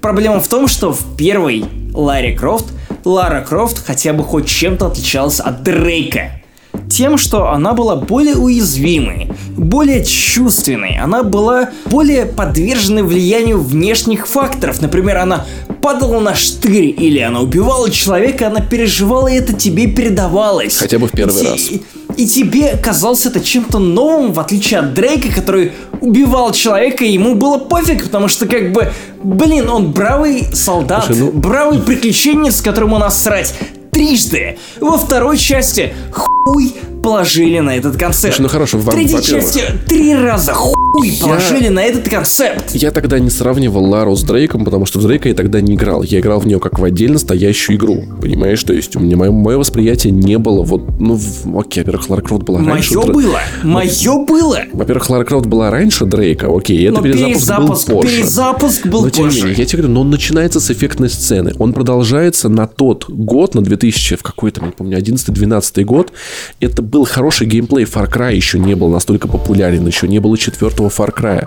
Проблема в том, что в первой Ларе Крофт Лара Крофт хотя бы хоть чем-то отличалась от Дрейка. Тем, что она была более уязвимой, более чувственной, она была более подвержена влиянию внешних факторов. Например, она падала на штырь или она убивала человека, она переживала, и это тебе передавалось. Хотя бы в первый И раз. И- тебе казалось это чем-то новым, в отличие от Дрейка, который убивал человека, и ему было пофиг, потому что, как бы, блин, он бравый солдат, Слушай, ну- бравый приключенец, которому насрать трижды. Во второй части хуй положили на этот концепт. Слушай, ну хорошо, в во- третьей части три раза хуй положили на этот концепт. Я тогда не сравнивал Лару с Дрейком, потому что в Дрейка я тогда не играл. Я играл в нее как в отдельно стоящую игру. Понимаешь? То есть у меня мое, мое восприятие не было вот... Ну, в- окей, во-первых, Лара Крофт была раньше. Мое Др- было, мое было. Во-первых, Лара Крофт была раньше Дрейка, окей, это Но перезапуск, перезапуск, был позже. перезапуск был Но тем позже. менее, я тебе говорю, но он начинается с эффектной сцены. Он продолжается на тот год, на 2000, в какой-то, не помню, 11-12 год. Это был хороший геймплей. Far Cry еще не был настолько популярен, еще не было четвертого Far Cry.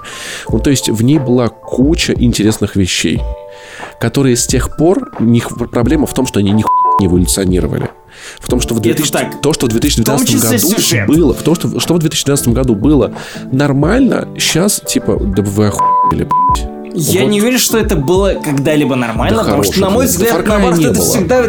Ну, то есть в ней была куча интересных вещей, которые с тех пор... Не, проблема в том, что они ни не эволюционировали. В том, что в 2000, так. то, что в 2012 В году сюжет. было, в том, что, что в 2012 году было нормально, сейчас типа, да вы охуели, блядь. Я Вот. не уверен, что это было когда-либо нормально, Да потому что, на мой взгляд, Cry наоборот, это было. всегда...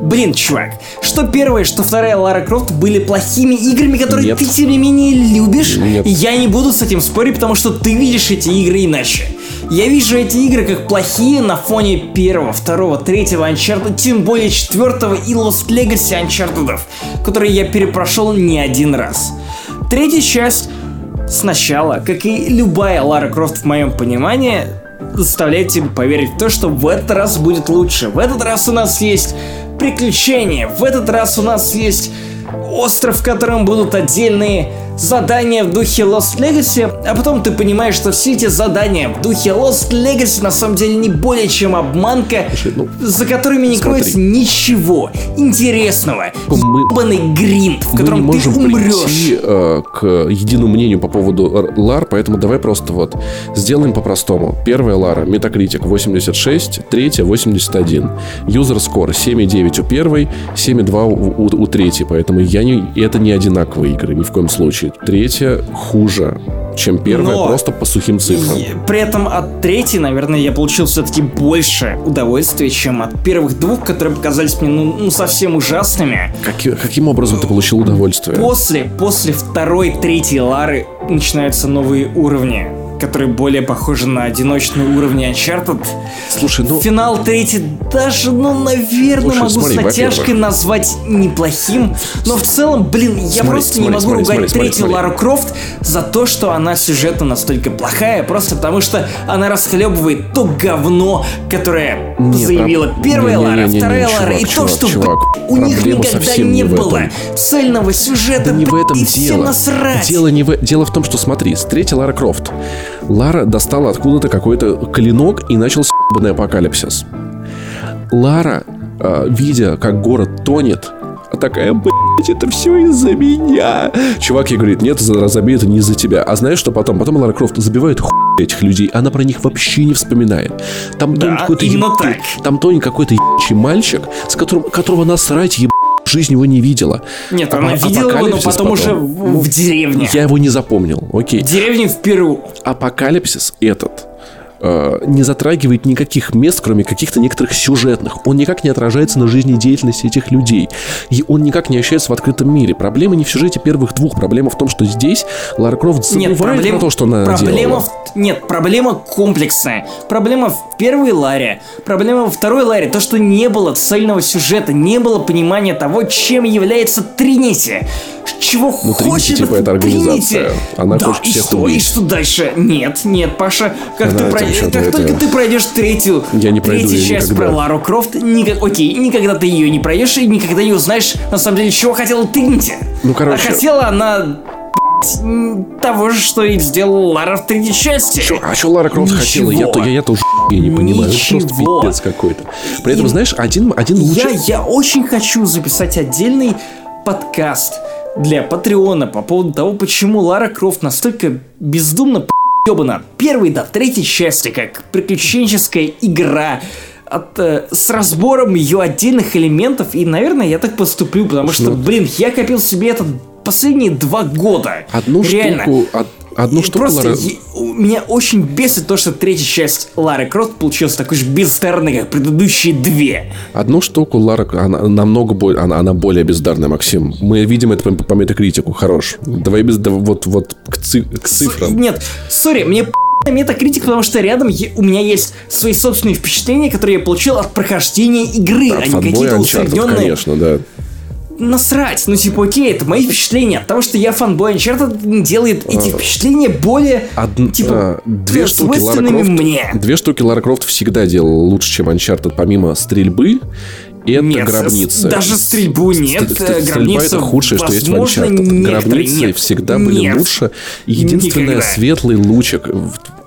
Блин, чувак, что первая, что вторая Лара Крофт были плохими играми, которые Нет. ты, тем не менее, любишь. Нет. И я не буду с этим спорить, потому что ты видишь эти игры иначе. Я вижу эти игры как плохие на фоне первого, второго, третьего Uncharted, тем более четвертого и Lost Legacy Uncharted, которые я перепрошел не один раз. Третья часть сначала, как и любая Лара Крофт в моем понимании, заставляет тебя поверить в то, что в этот раз будет лучше. В этот раз у нас есть приключения, в этот раз у нас есть остров, в котором будут отдельные задания в духе Lost Legacy, а потом ты понимаешь, что все эти задания в духе Lost Legacy на самом деле не более чем обманка, Слушай, ну, за которыми не смотри. кроется ничего интересного. Мы- Ебаный гринд, в Мы не котором ты можем умрешь. прийти э, к единому мнению по поводу Лар, поэтому давай просто вот сделаем по-простому. Первая Лара, Metacritic 86, третья 81. User score 7,9 у первой, 7,2 у, у, у третьей, поэтому я не, это не одинаковые игры ни в коем случае. Третья хуже, чем первая, Но- просто по сухим цифрам. При этом от третьей, наверное, я получил все-таки больше удовольствия, чем от первых двух, которые показались мне ну, ну, совсем ужасными. Каки- каким образом ты получил удовольствие? После, после второй, третьей Лары начинаются новые уровни, которые более похожи на одиночные уровни Uncharted. Слушай, ну... Финал третий даже, ну, наверное, Слушай, могу смотри, с натяжкой назвать неплохим. Но в целом, блин, я Смотри, просто не смотри, могу смотри, ругать смотри, третью смотри. Лару Крофт за то, что она сюжетно настолько плохая, просто потому что она расхлебывает то говно, которое Не, заявила проб- первая не-не-не-не-не, Лара, вторая чувак, Лара, и то, чувак, что чувак, у них никогда не не было цельного сюжета, Да не в этом и всем дело. насрать. Дело, не в... дело в том, что смотри, с третьей Лара Крофт. Лара достала откуда-то какой-то клинок и начался ебаный апокалипсис. Лара, э, видя, как город тонет, такая, блядь, это все из-за меня. Чувак ей говорит, нет, разобей, это не из-за тебя. А знаешь, что потом? Потом Лара Крофт забивает хуй этих людей, она про них вообще не вспоминает. Там Да, тонет какой-то именно еб- так. Там тонет какой-то ебучий мальчик, с которым, которого насрать еб... в жизни его не видела. Нет, А- она видела его, но апокалипсис потом уже в, в деревне. Я его не запомнил, окей. В деревне в Перу. Апокалипсис этот э, не затрагивает никаких мест, кроме каких-то некоторых сюжетных. Он никак не отражается на жизнедеятельности этих людей. И он никак не ощущается в открытом мире. Проблема не в сюжете первых двух. Проблема в том, что здесь Лара Крофт забывает Нет, проблема, про то, что она проблема делала. нет, проблема комплексная. Проблема в первой Ларе, проблема во второй Ларе, то, что не было цельного сюжета, не было понимания того, чем является Тринити. Чего Ну, хочет типа, это организация. Она да, хочет и всех что, убить. и что дальше? Нет, нет, Паша, как, Она ты вообще-то как это- только ты пройдешь третью, Я не пройду третью часть никогда. про Лару Крофт, никак, окей, никогда ты ее не пройдешь и никогда не узнаешь, на самом деле, чего хотела Тринити. Ну, короче. А хотела она того же, что и сделала Лара в третьей части. Чё- а что Лара Крофт хотела? Я, то, я, я тоже я не понимаю. Это просто Ничего. пиздец какой-то. При этом, И- знаешь, один, один лучик... Я, я очень хочу записать отдельный подкаст для Патреона по поводу того, почему Лара Крофт настолько бездумно ебана от первой до третьей части, как приключенческая игра, от, э, с разбором ее отдельных элементов, и, наверное, я так поступлю, потому что, Ну, блин, я копил себе это последние два года. Одну Реально. штуку... од- одну штуку Просто Лара... е- у- меня очень бесит то, что третья часть Лары Крофт получилась такой же бездарной, как предыдущие две. Одну штуку Лара, она намного более, она, она более бездарная, Максим. Мы видим это по, по метакритику, хорош. Давай без, вот, вот к, ци- к С- цифрам. Нет, сори, мне метакритик, потому что рядом е- у меня есть свои собственные впечатления, которые я получил от прохождения игры, а не какие-то усредненные... конечно, да. Насрать, ну типа окей, это мои впечатления. От того, что я фанбой Uncharted, не делает эти впечатления более, Од- типа, а, две штуки Лара Крофт, мне. Две штуки Лара Крофт всегда делала лучше, чем Uncharted, помимо стрельбы. Это Нет, гробница. даже стрельбу нет, Ст- ст- э, Стрельба гробница, это худшее, что есть в Uncharted. Гробницы нет. всегда были Нет. лучше. Единственное, Никогда. светлый лучик.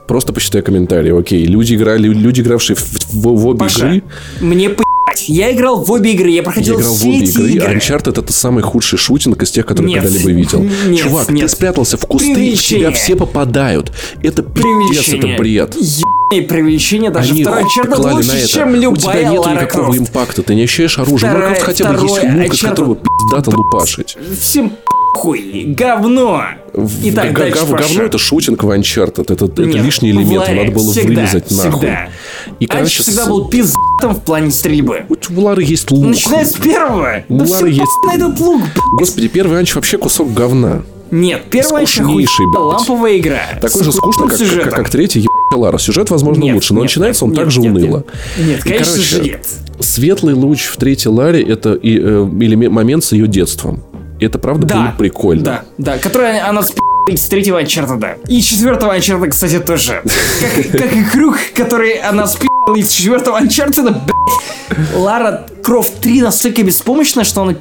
Просто почитай комментарии, окей. Люди играли, люди, игравшие в, в- в обе Паша, игры, мне поебать. Я играл в обе игры, я я проходил играл в все обе эти игры, игры. Uncharted это самый худший шутинг из тех, которые Нет. когда-либо видел. Нет, Чувак, нет. ты спрятался в кусты, в Преувеличение. тебя все попадают. Это пиздец, это бред. Ебаные преувеличение, даже Они второй Uncharted клали на лучше, это. чем У любая тебя нет Лара никакого Крофт. импакта, ты не ощущаешь оружие. Лара Крофт хотя бы есть лук, Uncharted. которого пиздато лупашить. Всем хуй, говно. И так Г- дальше, гов- говно это шутинг в Uncharted. Это, это Нет, лишний в элемент, Ларе надо было всегда, вырезать нахуй. всегда. И, короче, всегда с- был пиздатом в плане стрельбы. у Лары есть лук. Начиная с первого. У Да Лары есть- на этот лук. Господи, первый Анч вообще кусок говна. Нет, первая Скучнейший, блядь. ламповая игра. Такой же охуенным как, как, сюжетом. как третий Лара. Сюжет, возможно, Нет, лучше, но нет, начинается он нет, так же нет, уныло. Нет, нет И, конечно короче, же нет. Светлый луч в третьей Ларе это и, э, элемент- момент с ее детством. Это правда было Да, прикольно. Да, да, которая она с из третьего Анчартеда. И четвертого Анчартеда, кстати, тоже. Как, как и Крюк, который она спи***ла из четвертого Анчартеда, блядь. Лара Крофт 3 настолько беспомощна, что она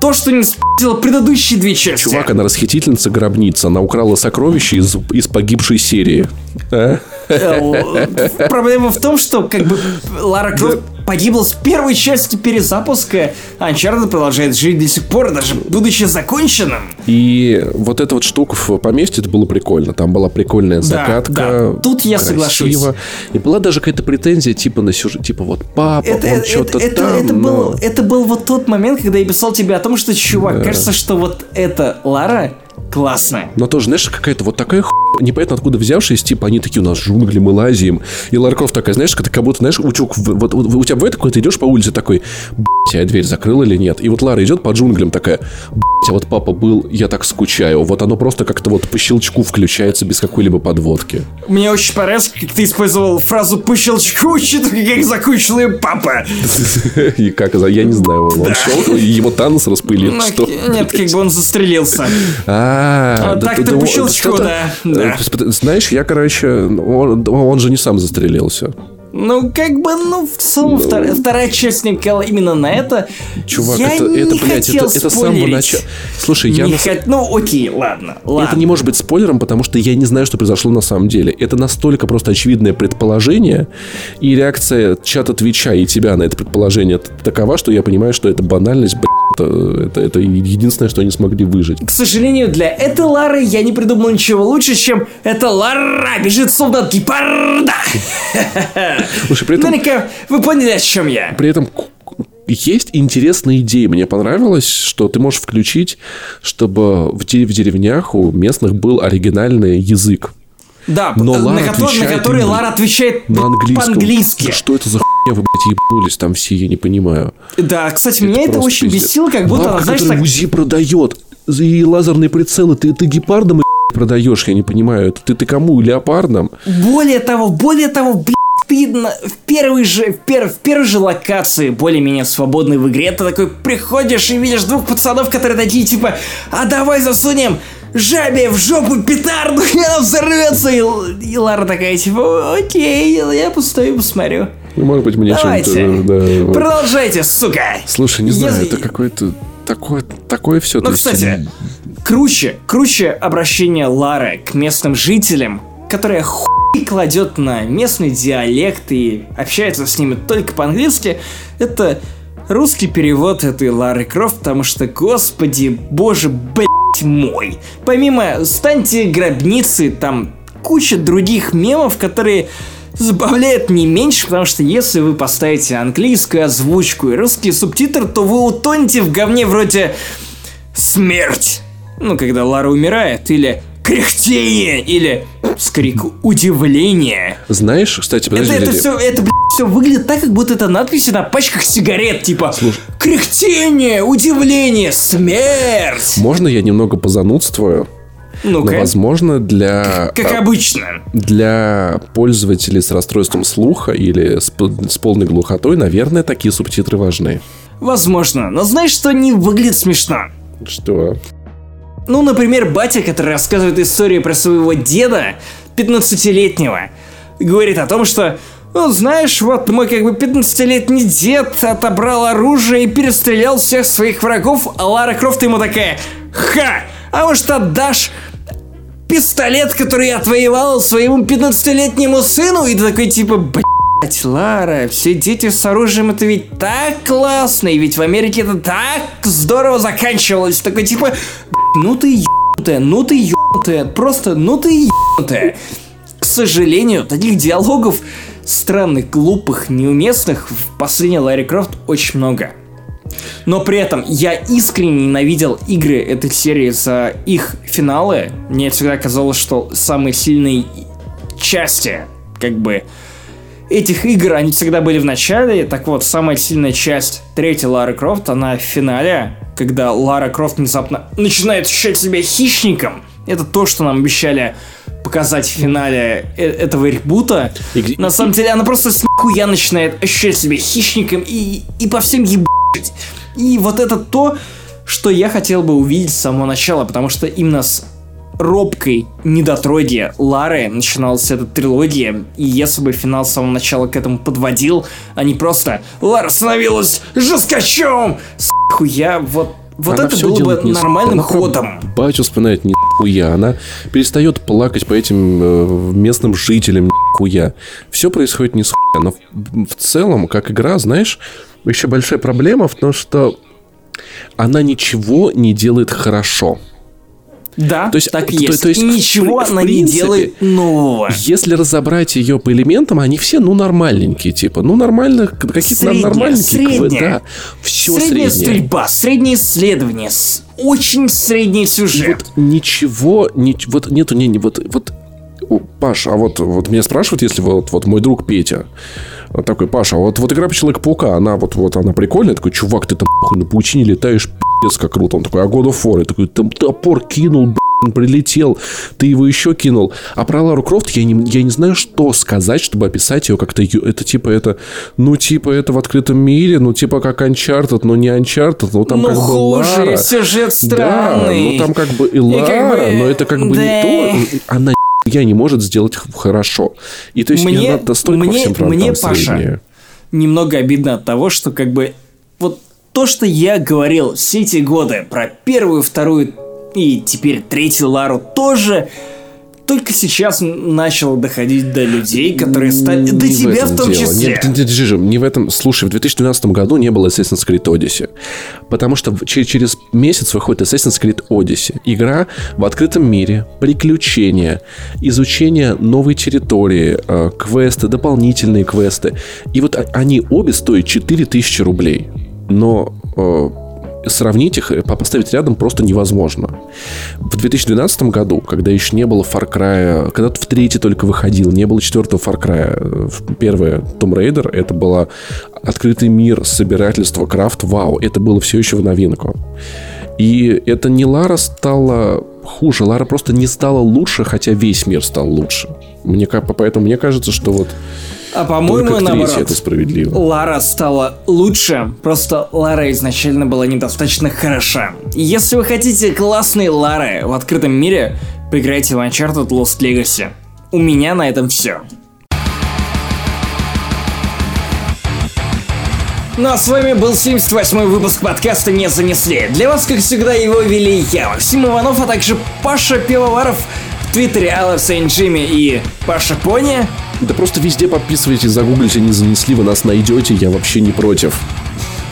то, что не спи***ла предыдущие две части. Чувак, она расхитительница гробницы. Она украла сокровища из, из погибшей серии. А? Э, проблема в том, что как бы Лара Крофт погибла с первой части перезапуска, а Uncharted продолжает жить до сих пор, даже будучи законченным. И вот эта вот штука в поместье, это было прикольно. Там была прикольная закатка. Да, да. Тут я красиво. соглашусь. И была даже какая-то претензия типа на сюжет, типа вот папа, это, он что-то это, там. Это, но... был, это был вот тот момент, когда я писал тебе о том, что, чувак, да. кажется, что вот это Лара классная. Но тоже, знаешь, какая-то вот такая ху... непонятно откуда взявшись, типа, они такие, у нас джунгли, мы лазим. И Ларков такая, знаешь, ты как будто, знаешь, учук, вот, вот, у тебя бывает такое, ты идешь по улице такой, блядь, а дверь закрыла или нет? И вот Лара идет по джунглям такая, блядь, а вот папа был, я так скучаю. Вот оно просто как-то вот по щелчку включается без какой-либо подводки. Мне очень понравилось, как ты использовал фразу по щелчку, учитывая, как закончил папа. И как, я не знаю, он шел, его Танос распылил, ну, что? Нет, как бы он застрелился. А, так-то по щелчку, да. Знаешь, я, короче, он же не сам застрелился. Ну, как бы, ну, в целом, ну, вторая, вторая часть намекала именно на это. Чувак, я это, не это, блядь, хотел это, это с самого начала. Слушай, я... Не на... хот... Ну, окей, ладно, ладно. Это не может быть спойлером, потому что я не знаю, что произошло на самом деле. Это настолько просто очевидное предположение, и реакция чата Твича и тебя на это предположение такова, что я понимаю, что это банальность, блядь, это, это, это единственное, что они смогли выжить. К сожалению, для этой Лары я не придумал ничего лучше, чем это Лара бежит солдат гепарда. Слушай, при этом... Наверняка вы поняли, о чем я. При этом есть интересная идея. Мне понравилось, что ты можешь включить, чтобы в, деревнях у местных был оригинальный язык. Да, но на, Лара который, на который Лара отвечает на английском. по-английски. Что это за вы, блядь, ебнулись там все, я не понимаю. Да, кстати, это меня это очень пиздец. бесило, как будто, Бабка, знаешь, так... УЗИ продает, и лазерные прицелы, ты, ты гепардом продаешь, я не понимаю. Ты, ты кому, леопардом? Более того, более того, блядь, ты в первой же, в, пер, в первой же локации, более-менее свободной в игре, ты такой приходишь и видишь двух пацанов, которые такие типа, а давай засунем жабе в жопу петарду, и она взорвется. И, и Лара такая, типа, окей, я постою, посмотрю. Ну, может быть, мне чем-то... Да, Продолжайте, сука! Слушай, не знаю, Если... это какое-то такое, такое все. Ну, кстати, есть... круче, круче обращение Лары к местным жителям, которая хуй кладет на местный диалект и общается с ними только по-английски, это русский перевод этой Лары Крофт, потому что, господи, боже, блядь, мой. Помимо «Станьте гробницы», там куча других мемов, которые забавляют не меньше, потому что если вы поставите английскую озвучку и русский субтитр, то вы утонете в говне вроде «Смерть». Ну, когда Лара умирает, или кряхтение или скрик удивления. Знаешь, кстати, подожди. Это, это все, это, блядь, все выглядит так, как будто это надписи на пачках сигарет, типа Слушай. кряхтение, удивление, смерть. Можно я немного позанудствую? Ну. Но, возможно, для... Как, как обычно. Для пользователей с расстройством слуха или с, с полной глухотой, наверное, такие субтитры важны. Возможно. Но знаешь, что не выглядит смешно? Что? Ну, например, батя, который рассказывает историю про своего деда, 15-летнего, говорит о том, что ну, знаешь, вот мой как бы 15-летний дед отобрал оружие и перестрелял всех своих врагов, а Лара Крофт ему такая, ха, а может отдашь пистолет, который я отвоевал своему 15-летнему сыну? И такой типа, блять, Лара, все дети с оружием это ведь так классно, и ведь в Америке это так здорово заканчивалось. Такой типа, ну ты ебнутая, ну ты ебнутая, просто ну ты ебнутая. К сожалению, таких диалогов странных, глупых, неуместных в последней Ларри Крофт очень много. Но при этом я искренне ненавидел игры этой серии за их финалы. Мне всегда казалось, что самые сильные части, как бы, этих игр, они всегда были в начале. Так вот, самая сильная часть третьей Лары Крофт, она в финале, когда Лара Крофт внезапно начинает ощущать себя хищником. Это то, что нам обещали показать в финале э, этого ребута. И, На самом деле, она просто с я начинает ощущать себя хищником и, и по всем ебать. И вот это то, что я хотел бы увидеть с самого начала, потому что именно с робкой недотроге Лары начиналась эта трилогия, и если бы финал с самого начала к этому подводил, а не просто «Лара становилась жесткачом!» Хуя, вот вот Она это всё было бы нормальным ходом. Батю вспоминает ни хуя. Она перестает плакать по этим э, местным жителям ни хуя. Все происходит не с хуя. Но в, в целом, как игра, знаешь, еще большая проблема в том, что она ничего не делает хорошо. Да, То есть, так и то- есть. то есть, и в ничего в она не принципе, делает нового. Если разобрать ее по элементам, они все, ну, нормальненькие, типа. Ну, нормально, какие-то Средняя, нормальненькие. кве- средняя. Да, все средняя среднее. стрельба, среднее исследование, очень средний сюжет. Вот ничего, ни- вот нету, не, не- вот, вот, Паш, а вот, вот меня спрашивают, если вот, вот мой друг Петя, такой, Паша, а вот, вот игра по Человека-паука, она вот, вот, она прикольная, такой, чувак, ты там нахуй на паучине летаешь, пиздец, как круто. Он такой, а God of War, я такой, там топор кинул, блин, прилетел, ты его еще кинул. А про Лару Крофт я не, я не знаю, что сказать, чтобы описать ее как-то, это типа, это, ну, типа, это в открытом мире, ну, типа, как Uncharted, но не Uncharted, ну, там ну как бы хуже, Лара. сюжет Да, странный. ну там как бы и как Лара, бы, но это как бы да. не то. Она я не может сделать хорошо. И то есть Мне- она по мне- всем фронтам мне, Паша, средняя. Немного обидно от того, что как бы вот то, что я говорил все эти годы про первую, вторую и теперь третью Лару тоже только сейчас н- начало доходить до людей, которые стали... До Не тебя этом в том дело. числе. Нет, не, не, не, не в этом. Слушай, в 2012 году не было Assassin's Creed Odyssey. Потому что в- че- через месяц выходит Assassin's Creed Odyssey. Игра в открытом мире, приключения, изучение новой территории, э, квесты, дополнительные квесты. И вот они обе стоят 4000 рублей. Но э, сравнить их, э, по- поставить рядом просто невозможно. В 2012 году, когда еще не было Far Cry, когда в третий только выходил, не было четвертого Far Cry, э, первое Tomb Raider, это было открытый мир, собирательство, крафт, вау, это было все еще в новинку. И это не Лара стала хуже, Лара просто не стала лучше, хотя весь мир стал лучше. Мне, поэтому мне кажется, что вот А по-моему, только наоборот. это справедливо. Лара стала лучше, просто Лара изначально была недостаточно хороша. Если вы хотите классные Лары в открытом мире, поиграйте в Uncharted Lost Legacy. У меня на этом все. Ну а с вами был 78-й выпуск подкаста «Не занесли». Для вас, как всегда, его вели я, Максим Иванов, а также Паша Пивоваров твиттере Алла Сейн Джимми и Паша Пони. Да просто везде подписывайтесь, загуглите, не занесли, вы нас найдете, я вообще не против.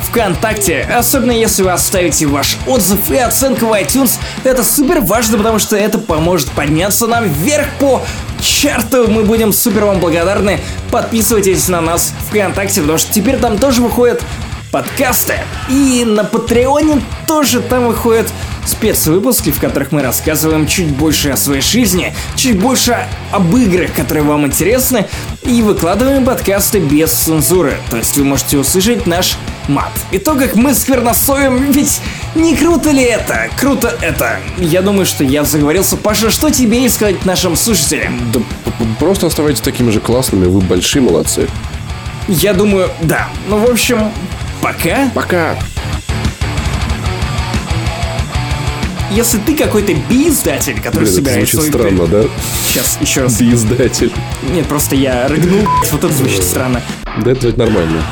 ВКонтакте, особенно если вы оставите ваш отзыв и оценку в iTunes, это супер важно, потому что это поможет подняться нам вверх по чарту. Мы будем супер вам благодарны. Подписывайтесь на нас ВКонтакте, потому что теперь там тоже выходят подкасты. И на Патреоне тоже там выходят спецвыпуски, в которых мы рассказываем чуть больше о своей жизни, чуть больше об играх, которые вам интересны, и выкладываем подкасты без цензуры, то есть вы можете услышать наш мат. И то, как мы скверносоем, ведь не круто ли это? Круто это. Я думаю, что я заговорился. Паша, что тебе и сказать нашим слушателям? Да просто оставайтесь такими же классными, вы большие молодцы. Я думаю, да. Ну, в общем, пока. Пока! Если ты какой-то би-издатель, который Блин, это собирает звучит свой... странно, да? Сейчас, еще раз. Ты издатель. Нет, просто я рыгнул, вот это звучит странно. Да это нормально.